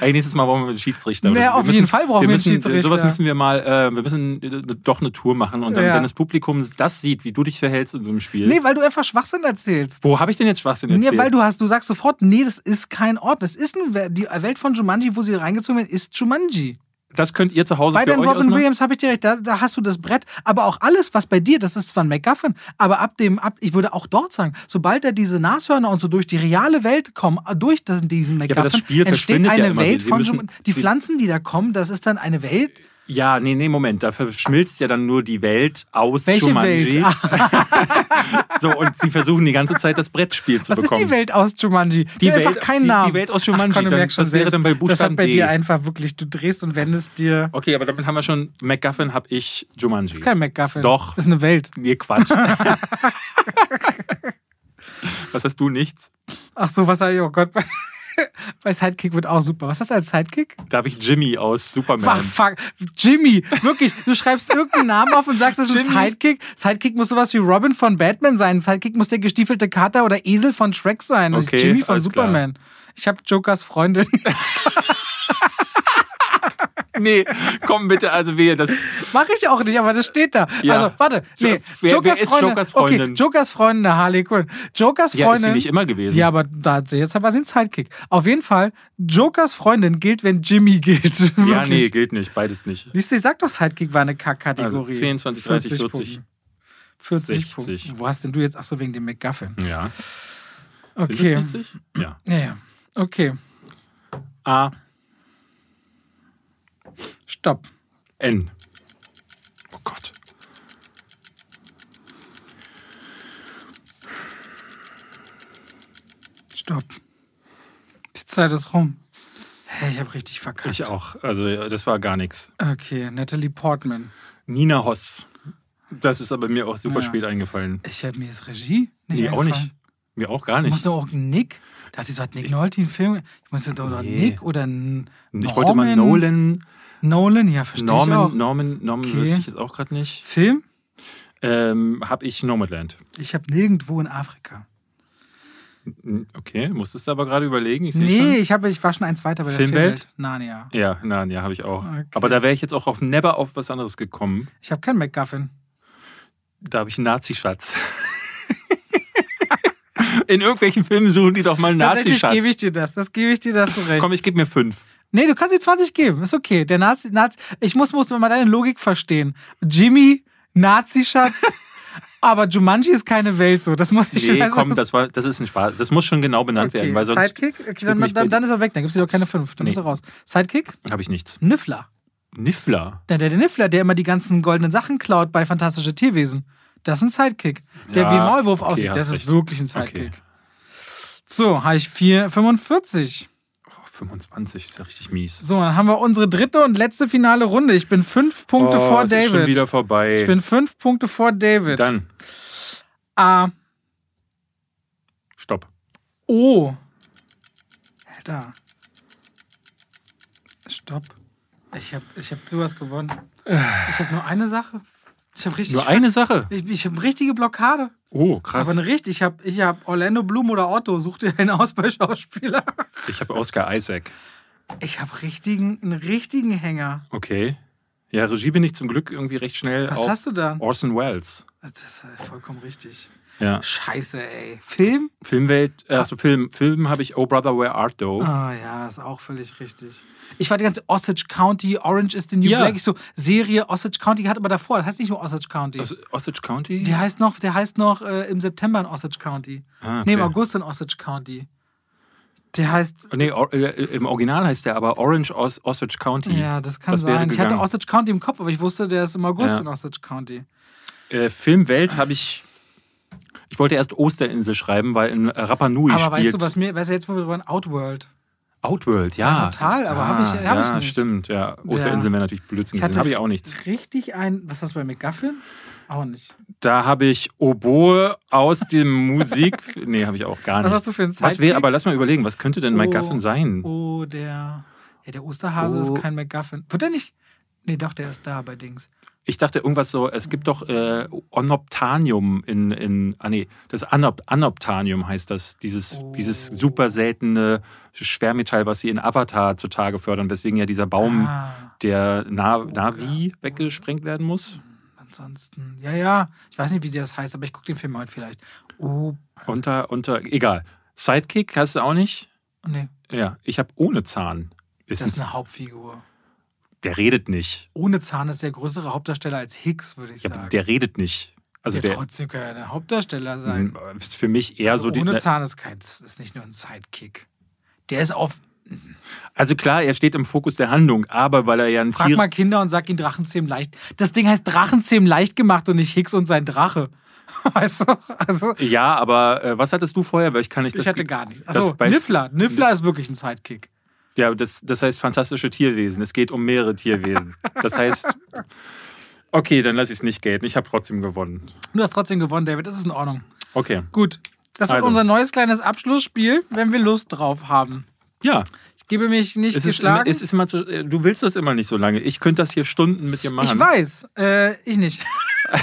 Ey, nächstes Mal brauchen wir einen Schiedsrichter. Wir auf jeden Fall brauchen wir einen müssen, Schiedsrichter. Sowas müssen wir mal, äh, wir müssen äh, doch eine Tour machen und dann, Ja. wenn das Publikum das sieht, wie du dich verhältst in so einem Spiel. Nee, weil du einfach Schwachsinn erzählst. Wo habe ich denn jetzt Schwachsinn erzählt? Nee, weil du hast, du sagst sofort, nee, das ist kein Ort. Das ist eine. Die Welt von Jumanji, wo sie reingezogen werden, ist Jumanji. Das könnt ihr zu Hause Bei für den euch Robin ausmachen. Williams habe ich dir recht, da, da hast du das Brett. Aber auch alles, was bei dir, das ist zwar ein MacGuffin, aber ab dem, ab, ich würde auch dort sagen, sobald da diese Nashörner und so durch die reale Welt kommen, äh, durch diesen MacGuffin, Spiel entsteht ja eine immer Welt von müssen-. Die Pflanzen, die da kommen, das ist dann eine Welt. Ja, nee, nee, Moment. Da verschmilzt ja dann nur die Welt aus Welche Jumanji. Welt? *laughs* So, und sie versuchen die ganze Zeit das Brettspiel zu was bekommen. ist die Welt aus Jumanji? Die hat einfach Welt- keinen die- Namen. die Welt aus Jumanji, Ach, komm, dann- das wäre selbst, dann bei Das Buchstaben hat bei D. dir einfach wirklich, du drehst und wendest dir. Okay, aber damit haben wir schon MacGuffin, hab ich Jumanji. Das ist kein MacGuffin. Doch. Das ist eine Welt. Nee, Quatsch. *laughs* Was hast du? Nichts? Ach so, was sag ich? Oh Gott. *laughs* Bei Sidekick wird auch super. Was hast du als Sidekick? Da habe ich Jimmy aus Superman. Ach, fuck. Jimmy, wirklich. Du schreibst irgendeinen Namen auf und sagst, das ist ein Sidekick. Sidekick muss sowas wie Robin von Batman sein. Sidekick muss der gestiefelte Kater oder Esel von Shrek sein. Okay, ist Jimmy von alles klar. Superman. Ich habe Jokers Freundin. *laughs* Nee, komm bitte, also wehe, das. Mach ich auch nicht, aber das steht da. Ja. Also, warte. Nee, Wer- wer ist Jokers Freundin? Okay, Jokers Freundin, Harley Quinn. Jokers Ja, ist Freundin. sie nicht immer gewesen. Ja, aber da, jetzt war sie ein Sidekick. Auf jeden Fall, Jokers Freundin gilt, wenn Jimmy gilt. *laughs* Ja, nee, gilt nicht, beides nicht. Siehst du, ich sag doch, Sidekick war eine Also Kackkategorie. 10, 20, 30, 40. Punkte. 40 60. Punkte. Wo hast denn du jetzt? Achso, wegen dem McGuffin. Ja. Okay. Sind das 60? Ja. Ja, ja. Okay. A, Stopp. N. Oh Gott. Stopp. Die Zeit ist rum. Hey, ich habe richtig verkackt. Ich auch. Also, das war gar nichts. Okay, Natalie Portman. Nina Hoss. Das ist aber mir auch super Ja. spät eingefallen. Ich habe mir das Regie nicht Nee, auch nicht. Mir auch gar nicht. musst doch auch Nick. Da hat sie so hat Nick Nolte einen Film. Ich musste doch Nee. Nick oder Ich wollte mal Nolan. Nolan, ja, verstehe ich auch. Norman, Norman, Norman Okay. wüsste ich jetzt auch gerade nicht. Film? Ähm, hab ich Nomadland. Ich habe nirgendwo in Afrika. Okay, musstest du aber gerade überlegen. Ich Nee, schon. ich, habe, ich war schon eins weiter bei der Filmwelt? Filmwelt. Narnia. Ja, nein, ja, habe ich auch. Okay. Aber da wäre ich jetzt auch auf never auf was anderes gekommen. Ich habe keinen McGuffin. Da habe ich einen Nazi-Schatz. *laughs* In irgendwelchen Filmen suchen die doch mal einen Nazi-Schatz. gebe ich dir das. Das gebe ich dir das *laughs* zu recht. Komm, ich gebe mir fünf. Nee, du kannst die 20 geben. Ist okay. Der Nazi, Nazi ich muss, muss mal deine Logik verstehen. Jimmy, Nazi-Schatz. *laughs* aber Jumanji ist keine Welt so. Das muss ich Nee, also- komm, das, war, das ist ein Spaß. Das muss schon genau benannt okay. werden, weil sonst Sidekick? Okay, dann, dann, dann ist er weg. Dann gibst du dir doch keine 5. Dann Nee. bist du raus. Sidekick? habe ich nichts. Niffler. Niffler. Der, der, der Niffler, der immer die ganzen goldenen Sachen klaut bei Fantastische Tierwesen. Das ist ein Sidekick. Der Ja, wie Maulwurf okay, aussieht. Das ist recht. wirklich ein Sidekick. So, habe ich 4, 45. Oh, 25 ist ja richtig mies. So, dann haben wir unsere dritte und letzte finale Runde. Ich bin fünf Punkte oh, vor es David. Ist schon wieder vorbei. Ich bin fünf Punkte vor David. Dann, A. stopp. O. Alter. Stopp. Ich hab, ich hab, du hast gewonnen. Ich habe nur eine Sache. Ich habe richtig. Nur eine Sache. Ich, ich habe richtige Blockade. Oh, krass. Aber richtig. Ich habe ich hab Orlando Bloom oder Otto. Such dir einen aus bei Schauspieler. *laughs* Ich habe Oscar Isaac. Ich habe richtigen, einen richtigen Hänger. Okay. Ja, Regie bin ich zum Glück irgendwie recht schnell Was auf hast du da? Orson Welles. Das ist vollkommen richtig. Ja. Scheiße, ey. Film? Filmwelt, äh, also Film, Film habe ich Oh Brother Where Art Thou. Ah ja, ist auch völlig richtig. Ich war die ganze Osage County, Orange is the New Ja. Black. Ich so, Serie Osage County hat aber davor. Das heißt nicht nur Osage County. Aus Osage County? Die heißt noch, der heißt noch äh, im September in Osage County. Ah, okay. Nee, im August in Osage County. Der heißt. Nee, or, äh, im Original heißt der aber Orange Os Osage County. Ja, das kann Das sein. Ich hatte. Osage County im Kopf, aber ich wusste, der ist im August Ja. in Osage County. Äh, Filmwelt habe ich. Ich wollte erst Osterinsel schreiben, weil in Rapa Nui aber spielt weißt du, was mir, weißt du jetzt, wo wir drüber reden? Outworld. Outworld, ja. Ja, total, aber hab ich- hab ja, ich nicht. stimmt, ja. Osterinsel wäre natürlich Blödsinn gewesen. Habe ich auch nichts. Richtig ein. Was ist das bei McGuffin? Auch nicht. Da habe ich Oboe aus dem Musik. *laughs* Nee, habe ich auch gar Was nicht. hast du für einen Was Sidekick? wäre, aber lass mal überlegen, was könnte denn Oh. McGuffin sein? Oh, der. Ja, der Osterhase Oh. ist kein McGuffin. Wird der nicht? Nee, doch, der ist da bei Dings. Ich dachte irgendwas so, es gibt doch äh, Onoptanium in, in, ah nee, das Anop, Anoptanium heißt das, dieses, Oh. dieses super seltene Schwermetall, was sie in Avatar zutage fördern, weswegen ja dieser Baum Ah, der Na Navi weggesprengt werden muss. ansonsten. Ja, ja. Ich weiß nicht, wie das heißt, aber ich gucke den Film heute vielleicht. Oh, Unter, unter, egal. Sidekick hast du auch nicht? nee. Ja, ich habe ohne Zahn. Das Ist ist ein, eine Hauptfigur. Der redet nicht. Ohne Zahn ist der größere Hauptdarsteller als Hicks, würde ich Ja, sagen. der redet nicht. Also ja, der trotzdem kann er der Hauptdarsteller sein. ist für mich eher Also so die. ohne Zahn ist, kein, ist nicht nur ein Sidekick. Der ist auf. Also klar, er steht im Fokus der Handlung, aber weil er ja ein Frag Tier. mal Kinder und sag ihnen Drachenzähmen leicht. Das Ding heißt Drachenzähmen leicht gemacht und nicht Hicks und sein Drache. *laughs* Weißt du? Also, Ja, aber äh, was hattest du vorher? Weil ich kann nicht. ich das- hatte gar nichts. Achso, Beisp- Niffler. Niffler ist wirklich ein Sidekick. Ja, das, das heißt fantastische Tierwesen. Es geht um mehrere Tierwesen. Das heißt. Okay, dann lasse ich es nicht gelten. Ich habe trotzdem gewonnen. Du hast trotzdem gewonnen, David. Das ist in Ordnung. Okay. Gut. Das wird Also. unser neues kleines Abschlussspiel, wenn wir Lust drauf haben. Ja. Ich gebe mich nicht es geschlagen. Ist immer, es ist immer zu, du willst das immer nicht so lange. Ich könnte das hier Stunden mit dir machen. Ich weiß, äh, ich nicht. *laughs*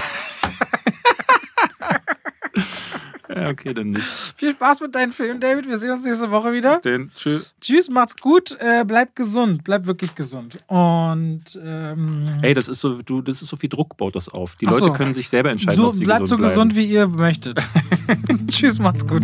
Ja, *laughs* okay, dann nicht. Viel Spaß mit deinen Filmen, David. Wir sehen uns nächste Woche wieder. Bis denn. Tschüss. Tschüss, macht's gut. Äh, bleib gesund. Bleib wirklich gesund. Und ähm, Ey, das ist so, du, das ist so viel Druck, baut das auf. Die Ach Leute so. können sich selber entscheiden, so, ob sie bleibt gesund so gesund, bleiben. wie ihr möchtet. *laughs* Tschüss, macht's gut.